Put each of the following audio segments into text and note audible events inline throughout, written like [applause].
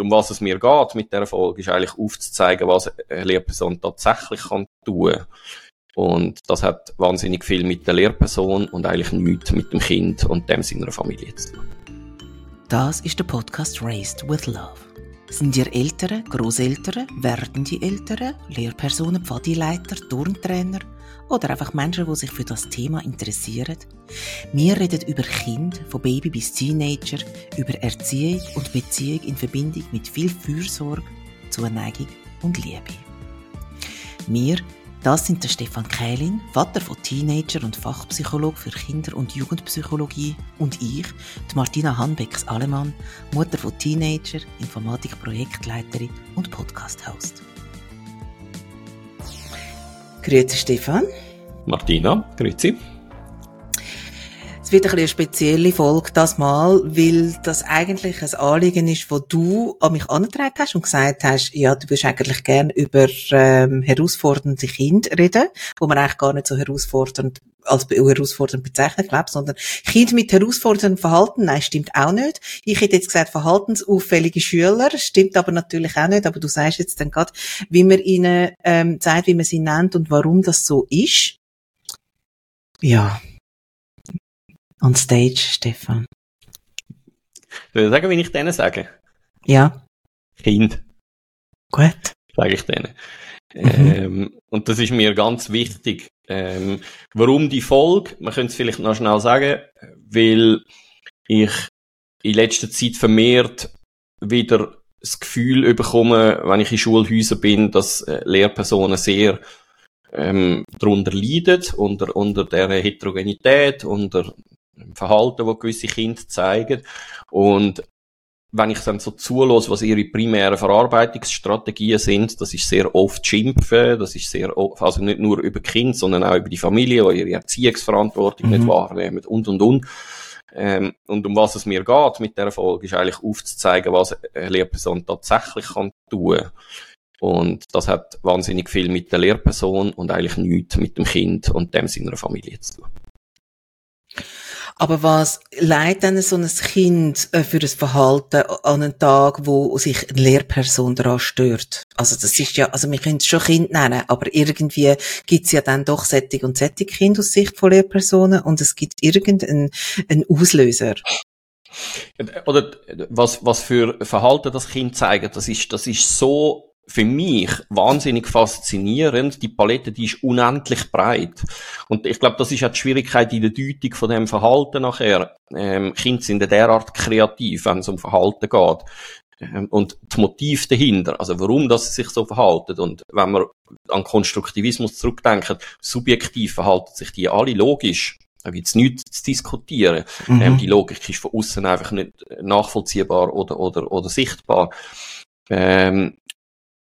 um was es mir geht mit der Folge, ist eigentlich aufzuzeigen, was eine Lehrperson tatsächlich kann tun. Und das hat wahnsinnig viel mit der Lehrperson und eigentlich nichts mit dem Kind und dem seiner Familie zu tun. Das ist der Podcast Raised with Love. Sind ihr Eltern, Großeltern, werdende Eltern, Lehrpersonen, Pfadileiter, Turntrainer oder einfach Menschen, die sich für das Thema interessieren? Wir reden über Kind, von Baby bis Teenager, über Erziehung und Beziehung in Verbindung mit viel Fürsorge, Zuneigung und Liebe. Wir das sind der Stefan Kählin, Vater von Teenager und Fachpsychologe für Kinder- und Jugendpsychologie und ich, die Martina Hanbecks-Alemann, Mutter von Teenager, Informatik-Projektleiterin und Podcast-Host. Grüezi Stefan. Martina, grüezi. Es wird ein eine spezielle Folge das Mal, weil das eigentlich ein Anliegen ist, wo du an mich angetragen hast und gesagt hast, ja, du würdest eigentlich gerne über ähm, herausfordernde Kinder reden, wo man eigentlich gar nicht so herausfordernd als herausfordernd bezeichnet, glaube sondern Kind mit herausforderndem Verhalten, nein, stimmt auch nicht. Ich hätte jetzt gesagt, verhaltensauffällige Schüler, stimmt aber natürlich auch nicht, aber du sagst jetzt dann gerade, wie man ihnen ähm, sagt, wie man sie nennt und warum das so ist. Ja, on stage, Stefan? Soll ich sagen, wie ich denen sage? Ja. Kind. Gut. Sage ich denen. Mhm. Ähm, und das ist mir ganz wichtig. Ähm, warum die Folge? Man könnte es vielleicht noch schnell sagen, weil ich in letzter Zeit vermehrt wieder das Gefühl bekomme, wenn ich in Schulhäusern bin, dass äh, Lehrpersonen sehr ähm, darunter leiden, unter, unter der Heterogenität, unter Verhalten, das gewisse Kinder zeigen. Und wenn ich dann so zulasse, was ihre primären Verarbeitungsstrategien sind, das ist sehr oft Schimpfen, das ist sehr oft, also nicht nur über Kind, sondern auch über die Familie, die ihre Erziehungsverantwortung mhm. nicht wahrnehmen und, und, und. Ähm, und um was es mir geht mit der Folge, ist eigentlich aufzuzeigen, was eine Lehrperson tatsächlich kann tun. Und das hat wahnsinnig viel mit der Lehrperson und eigentlich nichts mit dem Kind und dem seiner Familie zu tun. Aber was leidet denn so ein Kind äh, für ein Verhalten an einem Tag, wo sich eine Lehrperson daran stört? Also das ist ja, also wir können es schon Kind nennen, aber irgendwie gibt es ja dann doch Sättig und Sättig Kind aus Sicht von Lehrpersonen und es gibt irgendeinen einen Auslöser. Oder was, was für Verhalten das Kind zeigt, das ist, das ist so für mich wahnsinnig faszinierend. Die Palette, die ist unendlich breit. Und ich glaube, das ist auch die Schwierigkeit in der Deutung von dem Verhalten nachher. Ähm, Kinder sind ja derart kreativ, wenn es um Verhalten geht. Ähm, und das Motiv dahinter, also warum das sich so verhalten. Und wenn wir an Konstruktivismus zurückdenken, subjektiv verhalten sich die alle logisch. Da gibt's nichts zu diskutieren. Mhm. Ähm, die Logik ist von außen einfach nicht nachvollziehbar oder, oder, oder sichtbar. Ähm,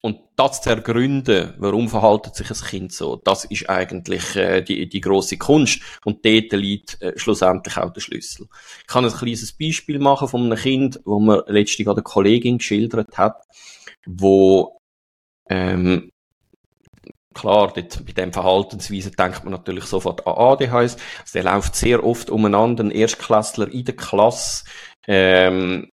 und das zu ergründen, warum verhaltet sich ein Kind so, das ist eigentlich äh, die, die große Kunst. Und dort liegt äh, schlussendlich auch der Schlüssel. Ich kann ein kleines Beispiel machen von einem Kind, wo mir letztlich an der Kollegin geschildert hat, wo ähm, klar, dort, bei dem Verhaltensweise denkt man natürlich sofort an ADHS. Also der läuft sehr oft umeinander, ein Erstklässler in der Klasse, ähm,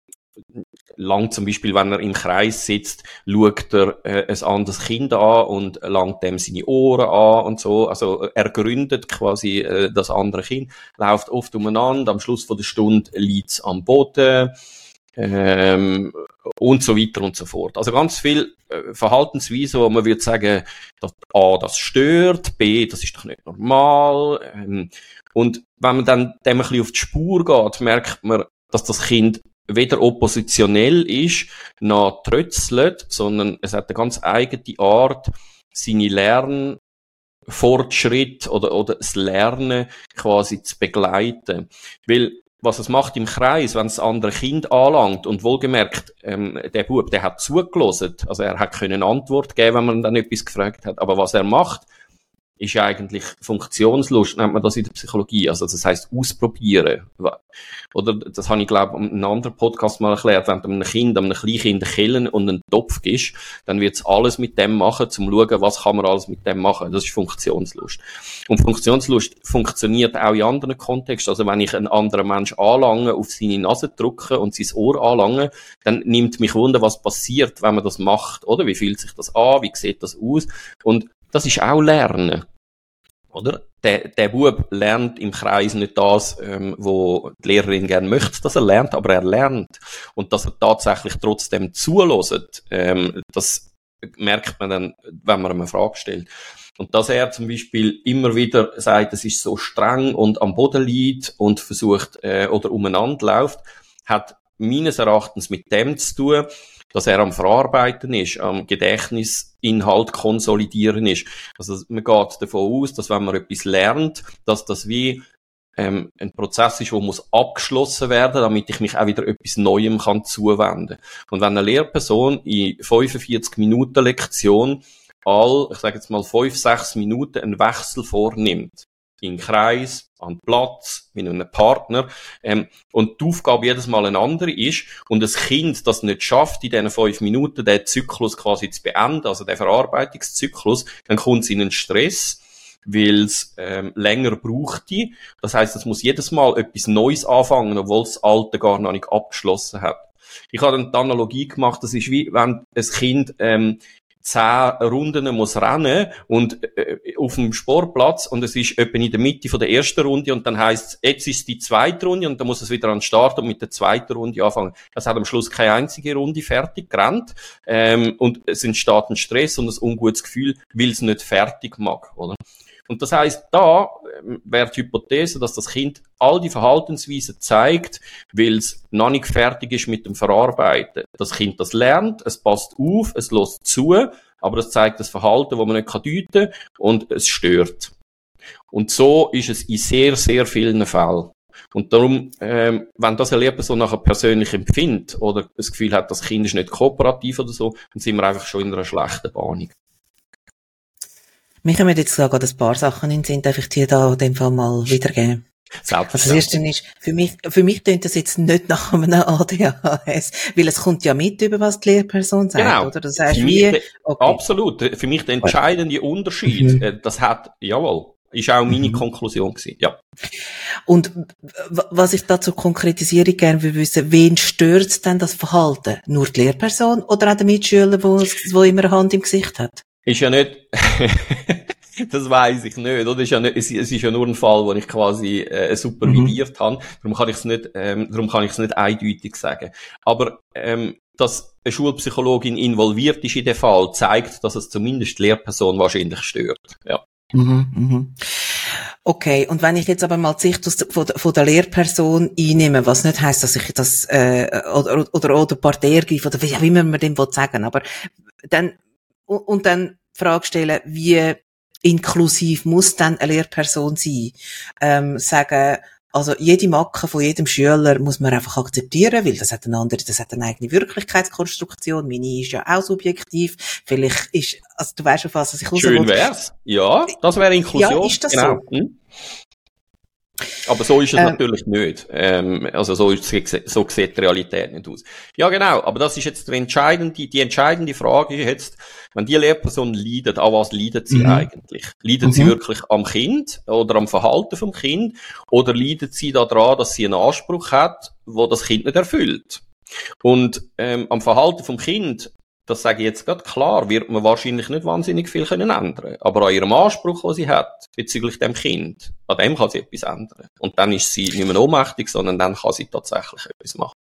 lang zum Beispiel, wenn er im Kreis sitzt, schaut er äh, ein anderes Kind an und langt dem seine Ohren an und so. Also er gründet quasi äh, das andere Kind, läuft oft umeinander, am Schluss von der Stunde liegt am Boden ähm, und so weiter und so fort. Also ganz viel äh, Verhaltensweisen, wo man würde sagen, dass A, das stört, B, das ist doch nicht normal. Ähm, und wenn man dann dem ein bisschen auf die Spur geht, merkt man, dass das Kind weder oppositionell ist, noch trötzelt, sondern es hat eine ganz eigene Art, seine Lernfortschritt oder, oder das Lernen quasi zu begleiten. Weil, was es macht im Kreis, wenn es andere Kind anlangt und wohlgemerkt, ähm, der Bub, der hat zugelassen, also er hat können Antwort geben, wenn man dann etwas gefragt hat, aber was er macht, ist eigentlich Funktionslust, nennt man das in der Psychologie. Also das heißt ausprobieren. Oder das habe ich glaube in einem anderen Podcast mal erklärt, wenn du einem Kind, einem Kleinkind Killen und einen Topf gibst, dann wird es alles mit dem machen, zum schauen, was kann man alles mit dem machen. Das ist Funktionslust. Und Funktionslust funktioniert auch in anderen Kontexten. Also wenn ich einen anderen Mensch anlange, auf seine Nase drücke und sein Ohr anlange, dann nimmt mich wunder, was passiert, wenn man das macht, oder? Wie fühlt sich das an? Wie sieht das aus? Und das ist auch Lernen. Oder? Der, der Bub lernt im Kreis nicht das, ähm, wo die Lehrerin gerne möchte, dass er lernt, aber er lernt. Und dass er tatsächlich trotzdem zulässt, ähm, das merkt man dann, wenn man ihm eine Frage stellt. Und dass er zum Beispiel immer wieder sagt, es ist so streng und am Boden liegt und versucht äh, oder umeinander läuft, hat meines Erachtens mit dem zu tun, dass er am Verarbeiten ist, am Gedächtnisinhalt konsolidieren ist. Also man geht davon aus, dass wenn man etwas lernt, dass das wie ähm, ein Prozess ist, der muss abgeschlossen werden, damit ich mich auch wieder etwas Neuem kann zuwenden. Und wenn eine Lehrperson in 45 Minuten Lektion all, ich sage jetzt mal fünf, sechs Minuten einen Wechsel vornimmt, in Kreis, an Platz, mit einem Partner, ähm, und die Aufgabe jedes Mal eine andere ist, und das Kind das nicht schafft, in diesen fünf Minuten den Zyklus quasi zu beenden, also den Verarbeitungszyklus, dann kommt es in einen Stress, weil es ähm, länger braucht. Das heißt, es muss jedes Mal etwas Neues anfangen, obwohl das Alte gar noch nicht abgeschlossen hat. Ich habe dann die Analogie gemacht, das ist wie wenn ein Kind ähm, zehn Runden muss rennen und äh, auf dem Sportplatz und es ist etwa in der Mitte von der ersten Runde und dann heißt jetzt ist die zweite Runde und dann muss es wieder an den Start und mit der zweiten Runde anfangen. Das hat am Schluss keine einzige Runde fertig gerannt ähm, und es entsteht ein Stress und ein ungutes Gefühl, weil es nicht fertig mag, oder? Und das heißt, da ähm, wäre die Hypothese, dass das Kind all die Verhaltensweisen zeigt, weil es noch nicht fertig ist mit dem Verarbeiten. Das Kind das lernt, es passt auf, es lässt zu, aber es zeigt das Verhalten, wo man nicht deuten kann und es stört. Und so ist es in sehr, sehr vielen Fällen. Und darum, ähm, wenn das eine Lehrperson nachher persönlich empfindet oder das Gefühl hat, das Kind ist nicht kooperativ oder so, dann sind wir einfach schon in einer schlechten Bahn. Mir kommen jetzt gerade ein paar Sachen in den Sinn, darf ich dir da in dem Fall mal wiedergeben? Also das erste ist, für mich, für mich klingt das jetzt nicht nach einem ADHS, weil es kommt ja mit über was die Lehrperson sagt, genau. oder? Das heißt, wie, okay. Absolut. Für mich der entscheidende Unterschied, mhm. Äh, das hat, jawohl, ist auch meine mhm. Konklusion gewesen, ja. Und was ich dazu konkretisiere gerne will wissen, wen stört denn das Verhalten? Nur die Lehrperson oder auch der Mitschüler, wo, wo immer eine Hand im Gesicht hat? Ist ja nicht, [laughs] das weiß ich nicht, oder? Ist ja nicht, es, es ist ja nur ein Fall, wo ich quasi äh, supervidiert mhm. habe. Darum kann ich es nicht, ähm, darum kann ich es nicht eindeutig sagen. Aber ähm, dass eine Schulpsychologin involviert ist in den Fall, zeigt, dass es zumindest die Lehrperson wahrscheinlich stört. Ja. Mhm, mhm. Okay, und wenn ich jetzt aber mal die Sicht von, von der Lehrperson einnehme, was nicht heißt, dass ich das äh, oder oder oder Partei ergreife oder wie, wie man dem sagen, aber dann und dann Frage stellen, wie inklusiv muss dann eine Lehrperson sein? Ähm, sagen, also jede Macke von jedem Schüler muss man einfach akzeptieren, weil das hat eine andere, das hat eine eigene Wirklichkeitskonstruktion. Meine ist ja auch subjektiv. Vielleicht ist, also du weißt schon was, was ich Schön wär's. Ja, das wäre Inklusion. Ja, ist das genau. so? Hm? Aber so ist es äh, natürlich nicht. Ähm, also so, ist, so sieht die Realität nicht aus. Ja, genau. Aber das ist jetzt die entscheidende, die entscheidende Frage ist jetzt, wenn die Lehrperson leidet, an was leidet sie mhm. eigentlich? Leidet mhm. sie wirklich am Kind oder am Verhalten vom Kind? Oder leidet sie daran, dass sie einen Anspruch hat, wo das Kind nicht erfüllt? Und ähm, am Verhalten vom Kind das sage ich jetzt gerade klar, wird man wahrscheinlich nicht wahnsinnig viel können ändern. Aber an ihrem Anspruch, den sie hat, bezüglich dem Kind, an dem kann sie etwas ändern. Und dann ist sie nicht mehr ohnmächtig, sondern dann kann sie tatsächlich etwas machen.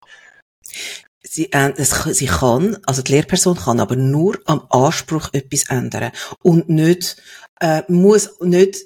Sie, äh, es, sie kann, also die Lehrperson kann aber nur am Anspruch etwas ändern und nicht, äh, muss nicht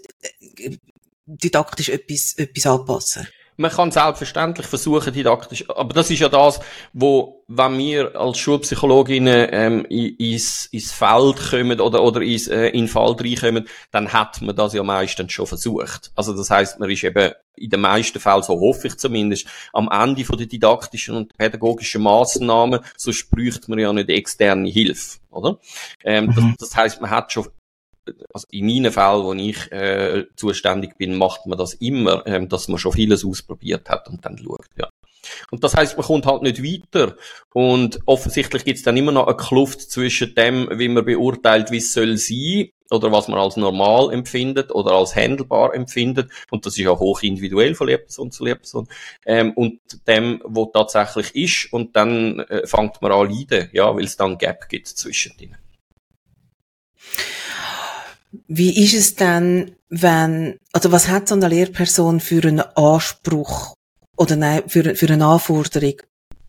äh, didaktisch etwas, etwas anpassen man kann selbstverständlich versuchen, didaktisch, aber das ist ja das, wo, wenn wir als Schulpsychologinnen ähm, ins, ins Feld kommen oder, oder ins, äh, in den Fall reinkommen, dann hat man das ja meistens schon versucht. Also das heißt, man ist eben in den meisten Fällen, so hoffe ich zumindest, am Ende von der didaktischen und pädagogischen Maßnahmen, sonst bräuchte man ja nicht externe Hilfe, oder? Ähm, mhm. das, das heißt, man hat schon also in meinen Fällen, wo ich äh, zuständig bin, macht man das immer, ähm, dass man schon vieles ausprobiert hat und dann schaut, ja. Und das heißt, man kommt halt nicht weiter. Und offensichtlich gibt es dann immer noch eine Kluft zwischen dem, wie man beurteilt, wie es soll sein, oder was man als normal empfindet oder als handelbar empfindet. Und das ist ja hoch individuell von Lehrperson zu Lehrperson. Ähm, und dem, wo tatsächlich ist. Und dann äh, fängt man an leiden, ja, weil es dann Gap gibt zwischen denen. Wie ist es dann, wenn, also was hat so eine Lehrperson für einen Anspruch oder nein, für, für eine Anforderung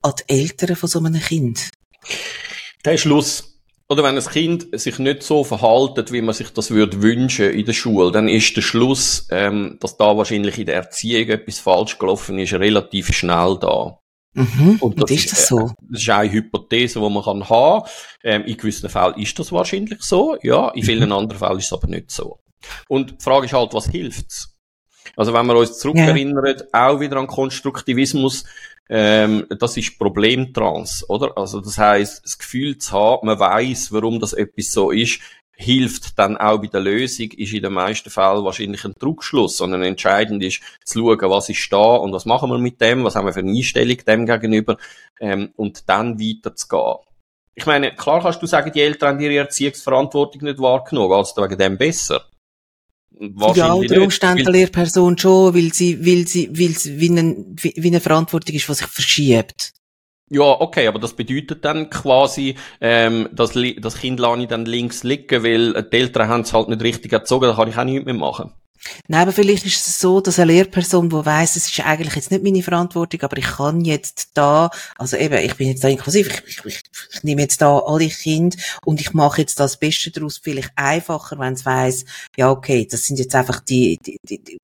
an die Eltern von so einem Kind? Der Schluss. Oder wenn ein Kind sich nicht so verhaltet, wie man sich das würde wünschen in der Schule, dann ist der Schluss, ähm, dass da wahrscheinlich in der Erziehung etwas falsch gelaufen ist, relativ schnell da. Mhm. Und, das und ist das so? Äh, das ist eine Hypothese, die man kann haben. Ähm, in gewissen Fällen ist das wahrscheinlich so, ja. In vielen mhm. anderen Fällen ist es aber nicht so. Und die Frage ist halt, was hilft's? Also wenn wir uns zurückerinnern, ja. auch wieder an Konstruktivismus, ähm, das ist Problemtrans, oder? Also das heißt, das Gefühl zu haben, man weiß, warum das etwas so ist, hilft dann auch bei der Lösung, ist in den meisten Fällen wahrscheinlich ein Druckschluss, sondern entscheidend ist zu schauen, was ist da und was machen wir mit dem, was haben wir für eine Einstellung dem gegenüber ähm, und dann weiterzugehen. Ich meine, klar kannst du sagen, die Eltern haben ihre Erziehungsverantwortung nicht wahrgenommen, also wegen dem besser. Ja, unter Umständen eine Lehrperson schon, weil sie, weil sie, weil sie wie, eine, wie eine Verantwortung ist, die sich verschiebt. Ja, okay, aber das bedeutet dann quasi, ähm, dass das Kind lasse ich dann links liegen, weil die Eltern haben es halt nicht richtig erzogen, da kann ich auch nichts mehr machen. Nein, aber vielleicht ist es so, dass eine Lehrperson, die weiss, es ist eigentlich jetzt nicht meine Verantwortung, aber ich kann jetzt da, also eben, ich bin jetzt da inklusiv, ich, ich, ich, ich nehme jetzt da alle Kinder und ich mache jetzt das Beste daraus, vielleicht einfacher, wenn es weiss, ja, okay, das sind jetzt einfach die, die, die, die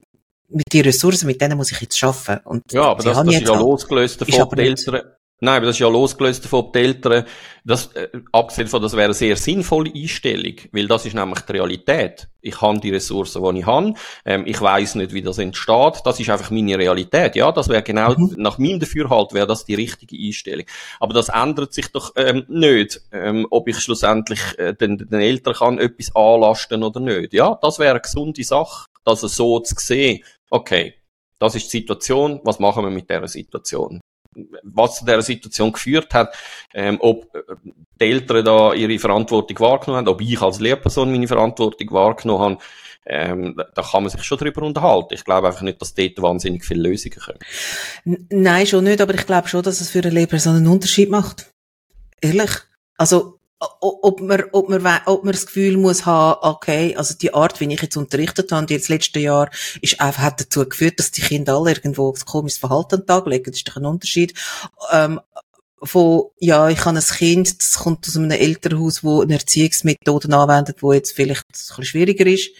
mit den Ressourcen, mit denen muss ich jetzt arbeiten. Und ja, aber das, das ist ja losgelöst davon, die Eltern, Nein, aber das ist ja losgelöst davon, die Eltern, das, äh, abgesehen von, das wäre eine sehr sinnvolle Einstellung, weil das ist nämlich die Realität. Ich habe die Ressourcen, die ich habe, ähm, ich weiß nicht, wie das entsteht, das ist einfach meine Realität. Ja, das wäre genau, mhm. nach meinem Dafürhalt wäre das die richtige Einstellung. Aber das ändert sich doch ähm, nicht, ähm, ob ich schlussendlich äh, den, den Eltern kann etwas anlasten oder nicht. Ja, das wäre eine gesunde Sache, das so zu sehen. Okay, das ist die Situation, was machen wir mit dieser Situation? Was zu dieser Situation geführt hat, ähm, ob äh, die Eltern da ihre Verantwortung wahrgenommen haben, ob ich als Lehrperson meine Verantwortung wahrgenommen habe, ähm, da kann man sich schon drüber unterhalten. Ich glaube einfach nicht, dass dort wahnsinnig viele Lösungen kommen. Nein, schon nicht, aber ich glaube schon, dass es für eine Lehrperson einen Unterschied macht. Ehrlich. Also, ob man, ob man, ob man das Gefühl muss haben, okay, also die Art, wie ich jetzt unterrichtet habe, die jetzt letzte Jahr, ist einfach, hat dazu geführt, dass die Kinder alle irgendwo ein komisches Verhalten an den Tag legen. Das ist doch ein Unterschied. Ähm, von, ja, ich habe ein Kind, das kommt aus einem Elternhaus, wo eine Erziehungsmethoden anwendet, wo jetzt vielleicht ein bisschen schwieriger ist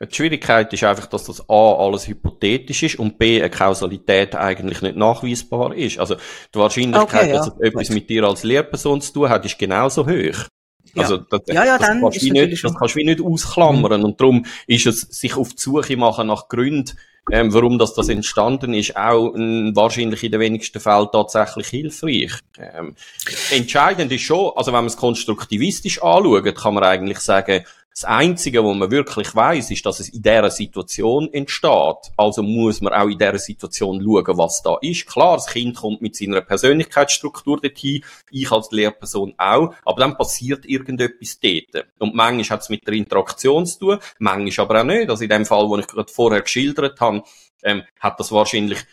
die Schwierigkeit ist einfach, dass das A alles hypothetisch ist und B eine Kausalität eigentlich nicht nachweisbar ist. Also die Wahrscheinlichkeit, okay, ja. dass es etwas mit dir als Lehrperson zu tun hat, ist genauso hoch. Ja. Also das, ja, ja, das, kannst du nicht, das kannst du nicht ausklammern mhm. und darum ist es sich auf die Suche machen nach Gründen, ähm, warum das, das entstanden ist, auch ähm, wahrscheinlich in den wenigsten Fällen tatsächlich hilfreich. Ähm, entscheidend ist schon, also wenn man es konstruktivistisch anschaut, kann man eigentlich sagen, das Einzige, was man wirklich weiß, ist, dass es in dieser Situation entsteht. Also muss man auch in dieser Situation schauen, was da ist. Klar, das Kind kommt mit seiner Persönlichkeitsstruktur dorthin, ich als Lehrperson auch, aber dann passiert irgendetwas dort. Und manchmal hat es mit der Interaktion zu tun, manchmal aber auch nicht. Also in dem Fall, wo ich gerade vorher geschildert habe, ähm, hat das wahrscheinlich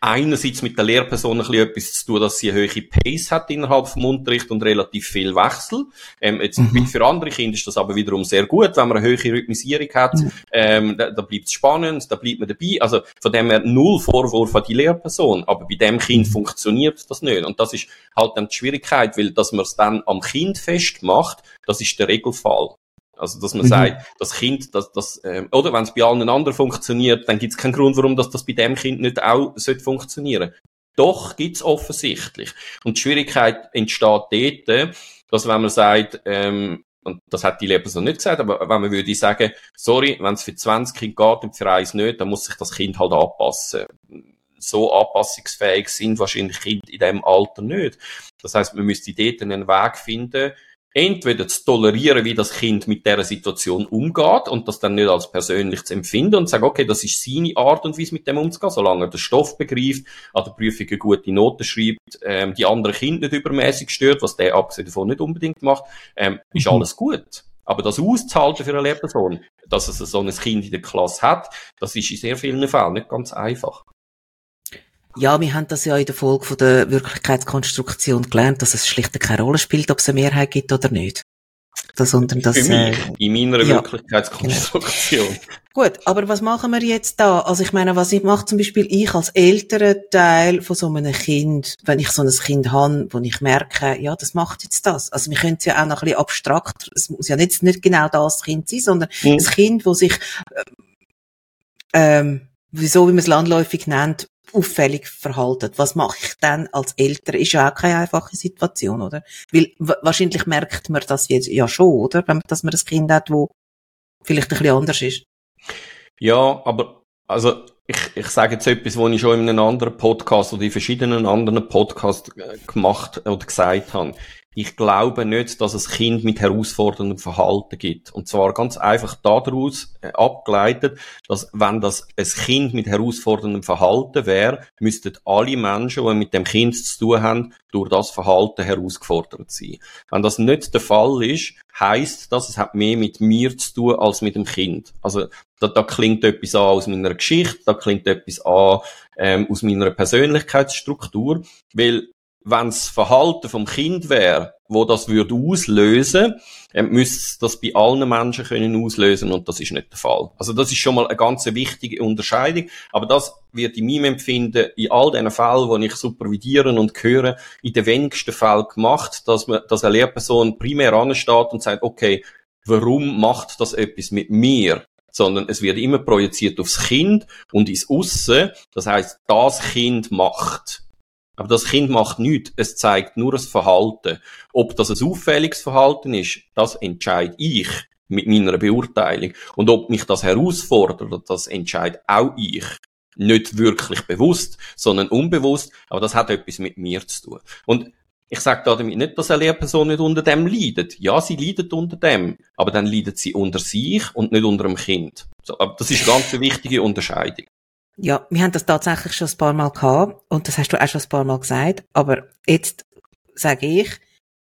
einerseits mit der Lehrperson ein bisschen etwas zu tun, dass sie eine hohe Pace hat innerhalb vom Unterricht und relativ viel Wechsel. Ähm, jetzt mhm. Für andere Kinder ist das aber wiederum sehr gut, wenn man eine hohe Rhythmisierung hat. Mhm. Ähm, da, da bleibt es spannend, da bleibt man dabei. Also von dem her null Vorwurf an die Lehrperson. Aber bei dem Kind mhm. funktioniert das nicht. Und das ist halt dann die Schwierigkeit, weil dass man es dann am Kind festmacht, das ist der Regelfall. Also, dass man mhm. sagt, das Kind, das, das, ähm, oder wenn es bei allen anderen funktioniert, dann gibt es keinen Grund, warum das, das bei dem Kind nicht auch sollte funktionieren. Doch gibt's offensichtlich. Und die Schwierigkeit entsteht dort, dass wenn man sagt, ähm, und das hat die Lehrperson nicht gesagt, aber wenn man würde sagen, sorry, wenn es für 20 Kinder geht und für eins nicht, dann muss sich das Kind halt anpassen. So anpassungsfähig sind wahrscheinlich Kinder in dem Alter nicht. Das heißt, man müsste dort einen Weg finden, entweder zu tolerieren, wie das Kind mit der Situation umgeht und das dann nicht als persönlich zu empfinden und zu sagen, okay, das ist seine Art und Weise mit dem umzugehen, solange er den Stoff begreift, an der Prüfung eine gute Note schreibt, ähm, die anderen Kinder nicht übermäßig stört, was der abgesehen davon nicht unbedingt macht, ähm, ist mhm. alles gut. Aber das auszuhalten für eine Lehrperson, dass es so ein Kind in der Klasse hat, das ist in sehr vielen Fällen nicht ganz einfach. Ja, wir haben das ja in der Folge von der Wirklichkeitskonstruktion gelernt, dass es schlicht keine Rolle spielt, ob es eine Mehrheit gibt oder nicht. Das, sondern das, Für mich, äh, in meiner ja, Wirklichkeitskonstruktion. Genau. [laughs] Gut, aber was machen wir jetzt da? Also ich meine, was ich mache zum Beispiel ich als älterer Teil von so einem Kind, wenn ich so ein Kind habe, wo ich merke, ja, das macht jetzt das. Also wir können es ja auch noch ein bisschen abstrakt, es muss ja nicht, nicht genau das Kind sein, sondern mhm. ein Kind, wo sich, äh, ähm, wieso, wie man es landläufig nennt, auffällig verhalten. Was mache ich dann als Eltern? Ist ja auch keine einfache Situation, oder? Weil wahrscheinlich merkt man das jetzt ja schon, oder? Dass man ein Kind hat, wo vielleicht ein bisschen anders ist. Ja, aber also ich, ich sage jetzt etwas, was ich schon in einem anderen Podcast oder in verschiedenen anderen Podcasts äh, gemacht oder gesagt habe ich glaube nicht, dass es Kind mit herausforderndem Verhalten gibt. Und zwar ganz einfach daraus äh, abgeleitet, dass wenn das ein Kind mit herausforderndem Verhalten wäre, müssten alle Menschen, die mit dem Kind zu tun haben, durch das Verhalten herausgefordert sein. Wenn das nicht der Fall ist, heißt das, es hat mehr mit mir zu tun als mit dem Kind. Also da, da klingt etwas an aus meiner Geschichte, da klingt etwas an ähm, aus meiner Persönlichkeitsstruktur, weil wenn das Verhalten vom Kind wäre, wo das würde auslösen, ähm, müsste das bei allen Menschen können auslösen und das ist nicht der Fall. Also das ist schon mal eine ganz wichtige Unterscheidung, aber das wird in meinem Empfinden in all den Fällen, wo ich supervidieren und höre, in den wenigsten Fällen gemacht, dass man, dass eine Lehrperson primär ansteht und sagt, okay, warum macht das etwas mit mir? sondern es wird immer projiziert aufs Kind und ins Aussen. Das heißt, das Kind macht. Aber das Kind macht nichts. Es zeigt nur das Verhalten. Ob das ein auffälliges Verhalten ist, das entscheide ich mit meiner Beurteilung. Und ob mich das herausfordert, das entscheide auch ich. Nicht wirklich bewusst, sondern unbewusst. Aber das hat etwas mit mir zu tun. Und ich sage damit nicht, dass eine Lehrperson nicht unter dem leidet. Ja, sie leidet unter dem, aber dann leidet sie unter sich und nicht unter dem Kind. So, aber das ist eine ganz wichtige Unterscheidung. Ja, wir haben das tatsächlich schon ein paar Mal gehabt und das hast du auch schon ein paar Mal gesagt, aber jetzt sage ich,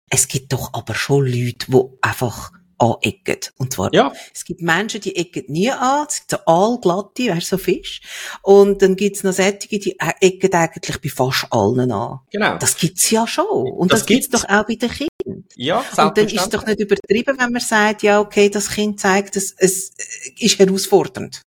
es gibt doch aber schon Leute, die einfach anecken. Und zwar, ja. es gibt Menschen, die ecken nie an, es gibt so allglatte, weißt du, so Fisch. Und dann gibt's noch solche, die ecken eigentlich bei fast allen an. Genau. Das gibt's ja schon. Und das, das gibt's, gibt's doch auch bei den Kindern. Ja, Und dann ist es doch nicht übertrieben, wenn man sagt, ja, okay, das Kind zeigt, es, es ist herausfordernd.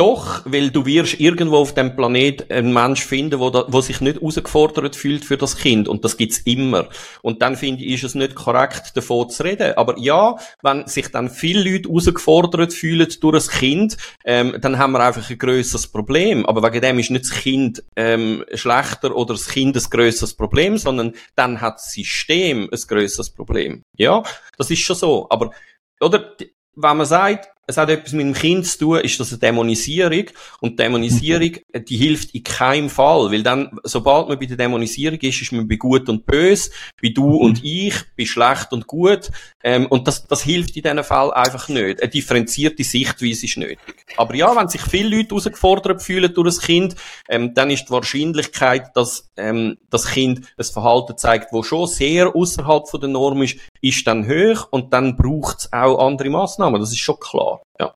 Doch, weil du wirst irgendwo auf dem Planet einen Mensch finden, wo, da, wo sich nicht herausgefordert fühlt für das Kind. Und das gibt's immer. Und dann finde ich, ist es nicht korrekt, davon zu reden. Aber ja, wenn sich dann viele Leute herausgefordert fühlen durch ein Kind, ähm, dann haben wir einfach ein grösseres Problem. Aber wegen dem ist nicht das Kind ähm, schlechter oder das Kind ein grösseres Problem, sondern dann hat das System ein grösseres Problem. Ja, das ist schon so. Aber, oder, wenn man sagt, es hat etwas mit dem Kind zu tun, ist das eine Dämonisierung. Und Dämonisierung, mhm. die hilft in keinem Fall. Weil dann, sobald man bei der Dämonisierung ist, ist man bei gut und böse, bei du mhm. und ich, bei schlecht und gut. Ähm, und das, das hilft in diesem Fall einfach nicht. Eine differenzierte Sichtweise ist nötig. Aber ja, wenn sich viele Leute herausgefordert fühlen durch ein Kind, ähm, dann ist die Wahrscheinlichkeit, dass ähm, das Kind ein Verhalten zeigt, wo schon sehr außerhalb der Norm ist, ist dann hoch und dann braucht es auch andere Massnahmen. Das ist schon klar. Ja.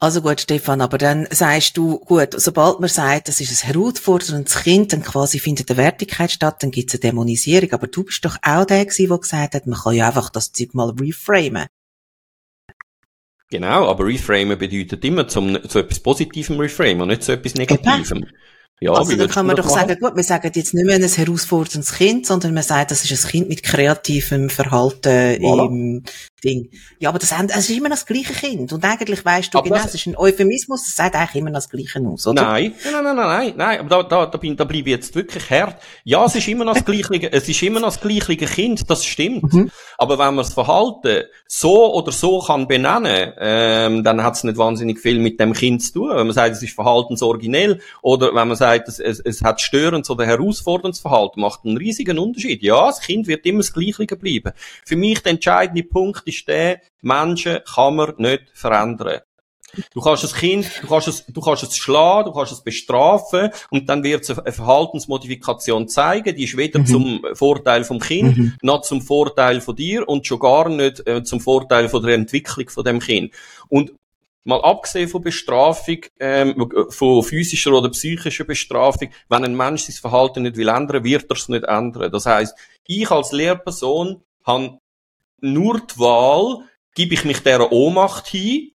Also gut, Stefan, aber dann sagst du, gut, sobald man sagt, das ist ein herausforderndes Kind, dann quasi findet eine Wertigkeit statt, dann gibt es eine Dämonisierung. Aber du bist doch auch der gewesen, der gesagt hat, man kann ja einfach das Zeug mal reframen. Genau, aber reframen bedeutet immer zum, zu etwas Positivem reframen und nicht zu etwas Negativem. Genau. Ja, also dann kann man doch machen? sagen, gut, wir sagen jetzt nicht mehr ein herausforderndes Kind, sondern man sagt, das ist ein Kind mit kreativem Verhalten voilà. im Ding. Ja, aber das, es ist immer noch das gleiche Kind. Und eigentlich weißt du aber genau, es ist ein Euphemismus, das sagt eigentlich immer noch das Gleiche aus, oder? Nein, nein, nein, nein, nein, nein, aber da, da, da, bin, da bleibe ich jetzt wirklich hart. Ja, es ist immer noch das gleiche, [laughs] es ist immer noch das gleiche Kind, das stimmt. Mhm. Aber wenn man das Verhalten so oder so kann benennen, ähm, dann hat es nicht wahnsinnig viel mit dem Kind zu tun. Wenn man sagt, es ist verhaltensoriginell, oder wenn man sagt, es, es, es hat störendes oder herausforderndes Verhalten, macht einen riesigen Unterschied. Ja, das Kind wird immer das Gleiche bleiben. Für mich der entscheidende Punkt ist der, Menschen kann man nicht verändern. Du kannst das Kind, du kannst es, du kannst es schlagen, du kannst es bestrafen und dann wird es eine Verhaltensmodifikation zeigen, die ist weder mhm. zum Vorteil vom Kind, mhm. noch zum Vorteil von dir und schon gar nicht äh, zum Vorteil von der Entwicklung von dem Kind. Und mal abgesehen von Bestrafung, ähm, von physischer oder psychischer Bestrafung, wenn ein Mensch sein Verhalten nicht will ändern, wird er es nicht ändern. Das heißt, ich als Lehrperson habe nur die Wahl, gebe ich mich dieser Ohnmacht hin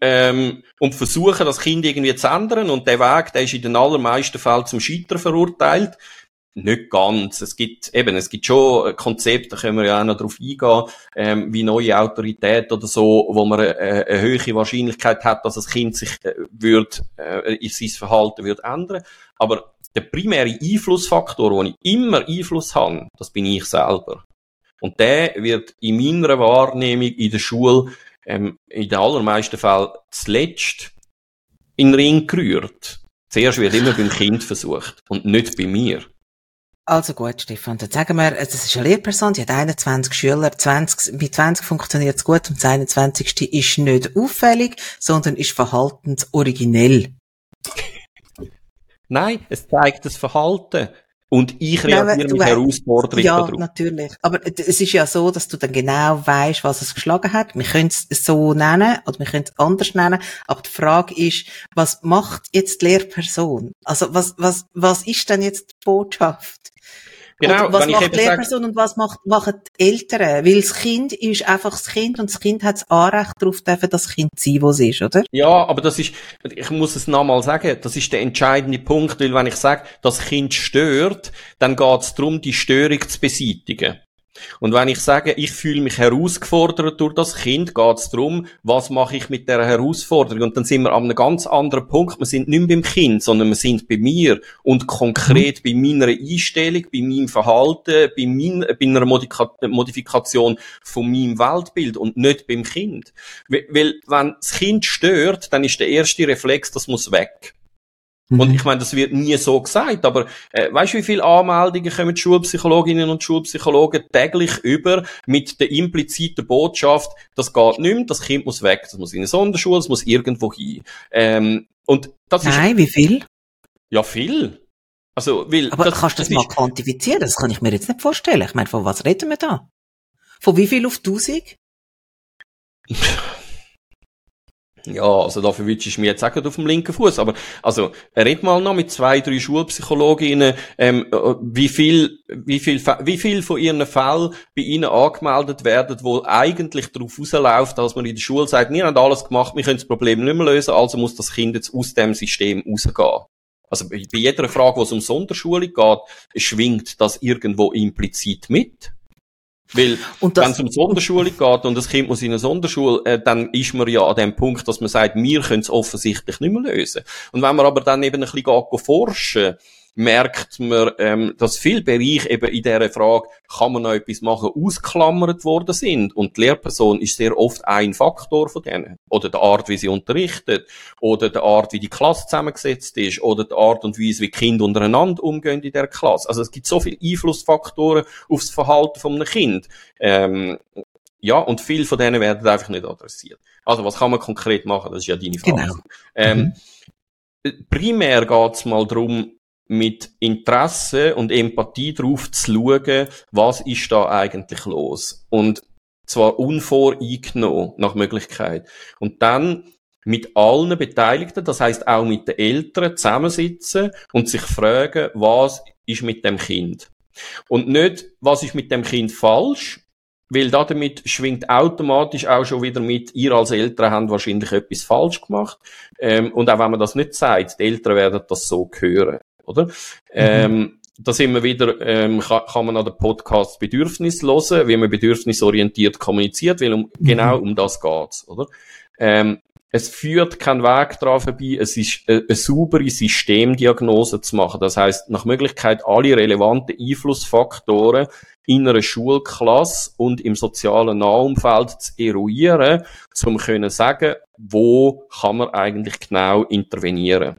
ähm, und versuche, das Kind irgendwie zu ändern. Und der Weg, der ist in den allermeisten Fällen zum Scheitern verurteilt. Nicht ganz. Es gibt eben, es gibt schon Konzepte, da können wir ja auch noch drauf eingehen, ähm, wie neue Autorität oder so, wo man eine, eine höhere Wahrscheinlichkeit hat, dass das Kind sich äh, wird, äh, in sein Verhalten wird ändern. Aber der primäre Einflussfaktor, wo ich immer Einfluss habe, das bin ich selber. Und der wird in meiner Wahrnehmung in der Schule ähm, in den allermeisten Fällen zuletzt in den Ring gerührt. Zuerst wird immer beim Kind versucht und nicht bei mir. Also gut, Stefan, dann sagen wir, das ist eine Lehrperson, die hat 21 Schüler, 20, mit 20 funktioniert es gut und das 21. ist nicht auffällig, sondern ist verhaltensoriginell. [laughs] Nein, es zeigt das Verhalten. Und ich reagiere mit Herausforderungen Ja, darauf. natürlich. Aber es ist ja so, dass du dann genau weißt, was es geschlagen hat. Wir können es so nennen oder wir können es anders nennen. Aber die Frage ist, was macht jetzt die Lehrperson? Also was, was, was ist denn jetzt die Botschaft? Genau, und was macht die Lehrperson sage, und was macht, machen die Eltern? Weil das Kind ist einfach das Kind und das Kind hat das Anrecht darauf, dürfen das Kind sein, wo es ist, oder? Ja, aber das ist, ich muss es nochmal sagen, das ist der entscheidende Punkt, weil wenn ich sage, das Kind stört, dann geht es darum, die Störung zu beseitigen. Und wenn ich sage, ich fühle mich herausgefordert durch das Kind, geht es darum, was mache ich mit der Herausforderung? Und dann sind wir an einem ganz anderen Punkt. Wir sind nicht mehr beim Kind, sondern wir sind bei mir und konkret bei meiner Einstellung, bei meinem Verhalten, bei, mein, bei einer Modifikation von meinem Weltbild und nicht beim Kind. Weil, wenn das Kind stört, dann ist der erste Reflex, das muss weg. Und mhm. ich meine, das wird nie so gesagt, aber äh, weißt du, wie viele Anmeldungen kommen Schulpsychologinnen und Schulpsychologen täglich über mit der impliziten Botschaft, das geht nicht mehr, das Kind muss weg, das muss in eine Sonderschule, das muss irgendwo hin. Ähm, und das Nein, ist, wie viel? Ja, viel. Also, weil, aber das, kannst du das, das mal quantifizieren? Das kann ich mir jetzt nicht vorstellen. Ich meine, von was reden wir da? Von wie viel auf tausend? [laughs] Ja, also dafür würdest du mir jetzt sagen auf dem linken Fuß. Aber also red mal noch mit zwei, drei Schulpsychologinnen, ähm, wie viel, wie viel, wie viel von ihren Fällen bei ihnen angemeldet werden, wo eigentlich darauf rausläuft, dass man in der Schule sagt, wir haben alles gemacht, wir können das Problem nicht mehr lösen, also muss das Kind jetzt aus dem System rausgehen. Also bei jeder Frage, wo es um Sonderschule geht, schwingt das irgendwo implizit mit. Weil, wenn es um Sonderschule geht und das Kind muss in eine Sonderschule, äh, dann ist man ja an dem Punkt, dass man sagt, wir können es offensichtlich nicht mehr lösen. Und wenn man aber dann eben ein bisschen geht, forschen merkt man, ähm, dass viele Bereiche eben in dieser Frage, kann man noch etwas machen, ausklammert worden sind. Und die Lehrperson ist sehr oft ein Faktor von denen. Oder die Art, wie sie unterrichtet, oder die Art, wie die Klasse zusammengesetzt ist, oder die Art und Weise, wie Kinder untereinander umgehen in der Klasse. Also es gibt so viele Einflussfaktoren aufs Verhalten von einem Kind. Ähm, ja, und viele von denen werden einfach nicht adressiert. Also was kann man konkret machen? Das ist ja deine Frage. Genau. Ähm, mhm. Primär geht es mal darum, mit Interesse und Empathie drauf zu schauen, was ist da eigentlich los. Und zwar unvoreingenommen, nach Möglichkeit. Und dann mit allen Beteiligten, das heißt auch mit den Eltern zusammensitzen und sich fragen, was ist mit dem Kind? Und nicht, was ist mit dem Kind falsch, weil damit schwingt automatisch auch schon wieder mit, ihr als Eltern habt wahrscheinlich etwas falsch gemacht. Ähm, und auch wenn man das nicht sagt, die Eltern werden das so hören oder? Mhm. Ähm, da sind wir wieder, ähm, kann, kann man an den Podcast Bedürfnis hören, wie man bedürfnisorientiert kommuniziert, weil um, mhm. genau um das geht's, oder? Ähm, es führt kein Weg daran vorbei, es ist eine, eine saubere Systemdiagnose zu machen. Das heißt, nach Möglichkeit alle relevanten Einflussfaktoren in einer Schulklasse und im sozialen Nahumfeld zu eruieren, um können sagen, wo kann man eigentlich genau intervenieren.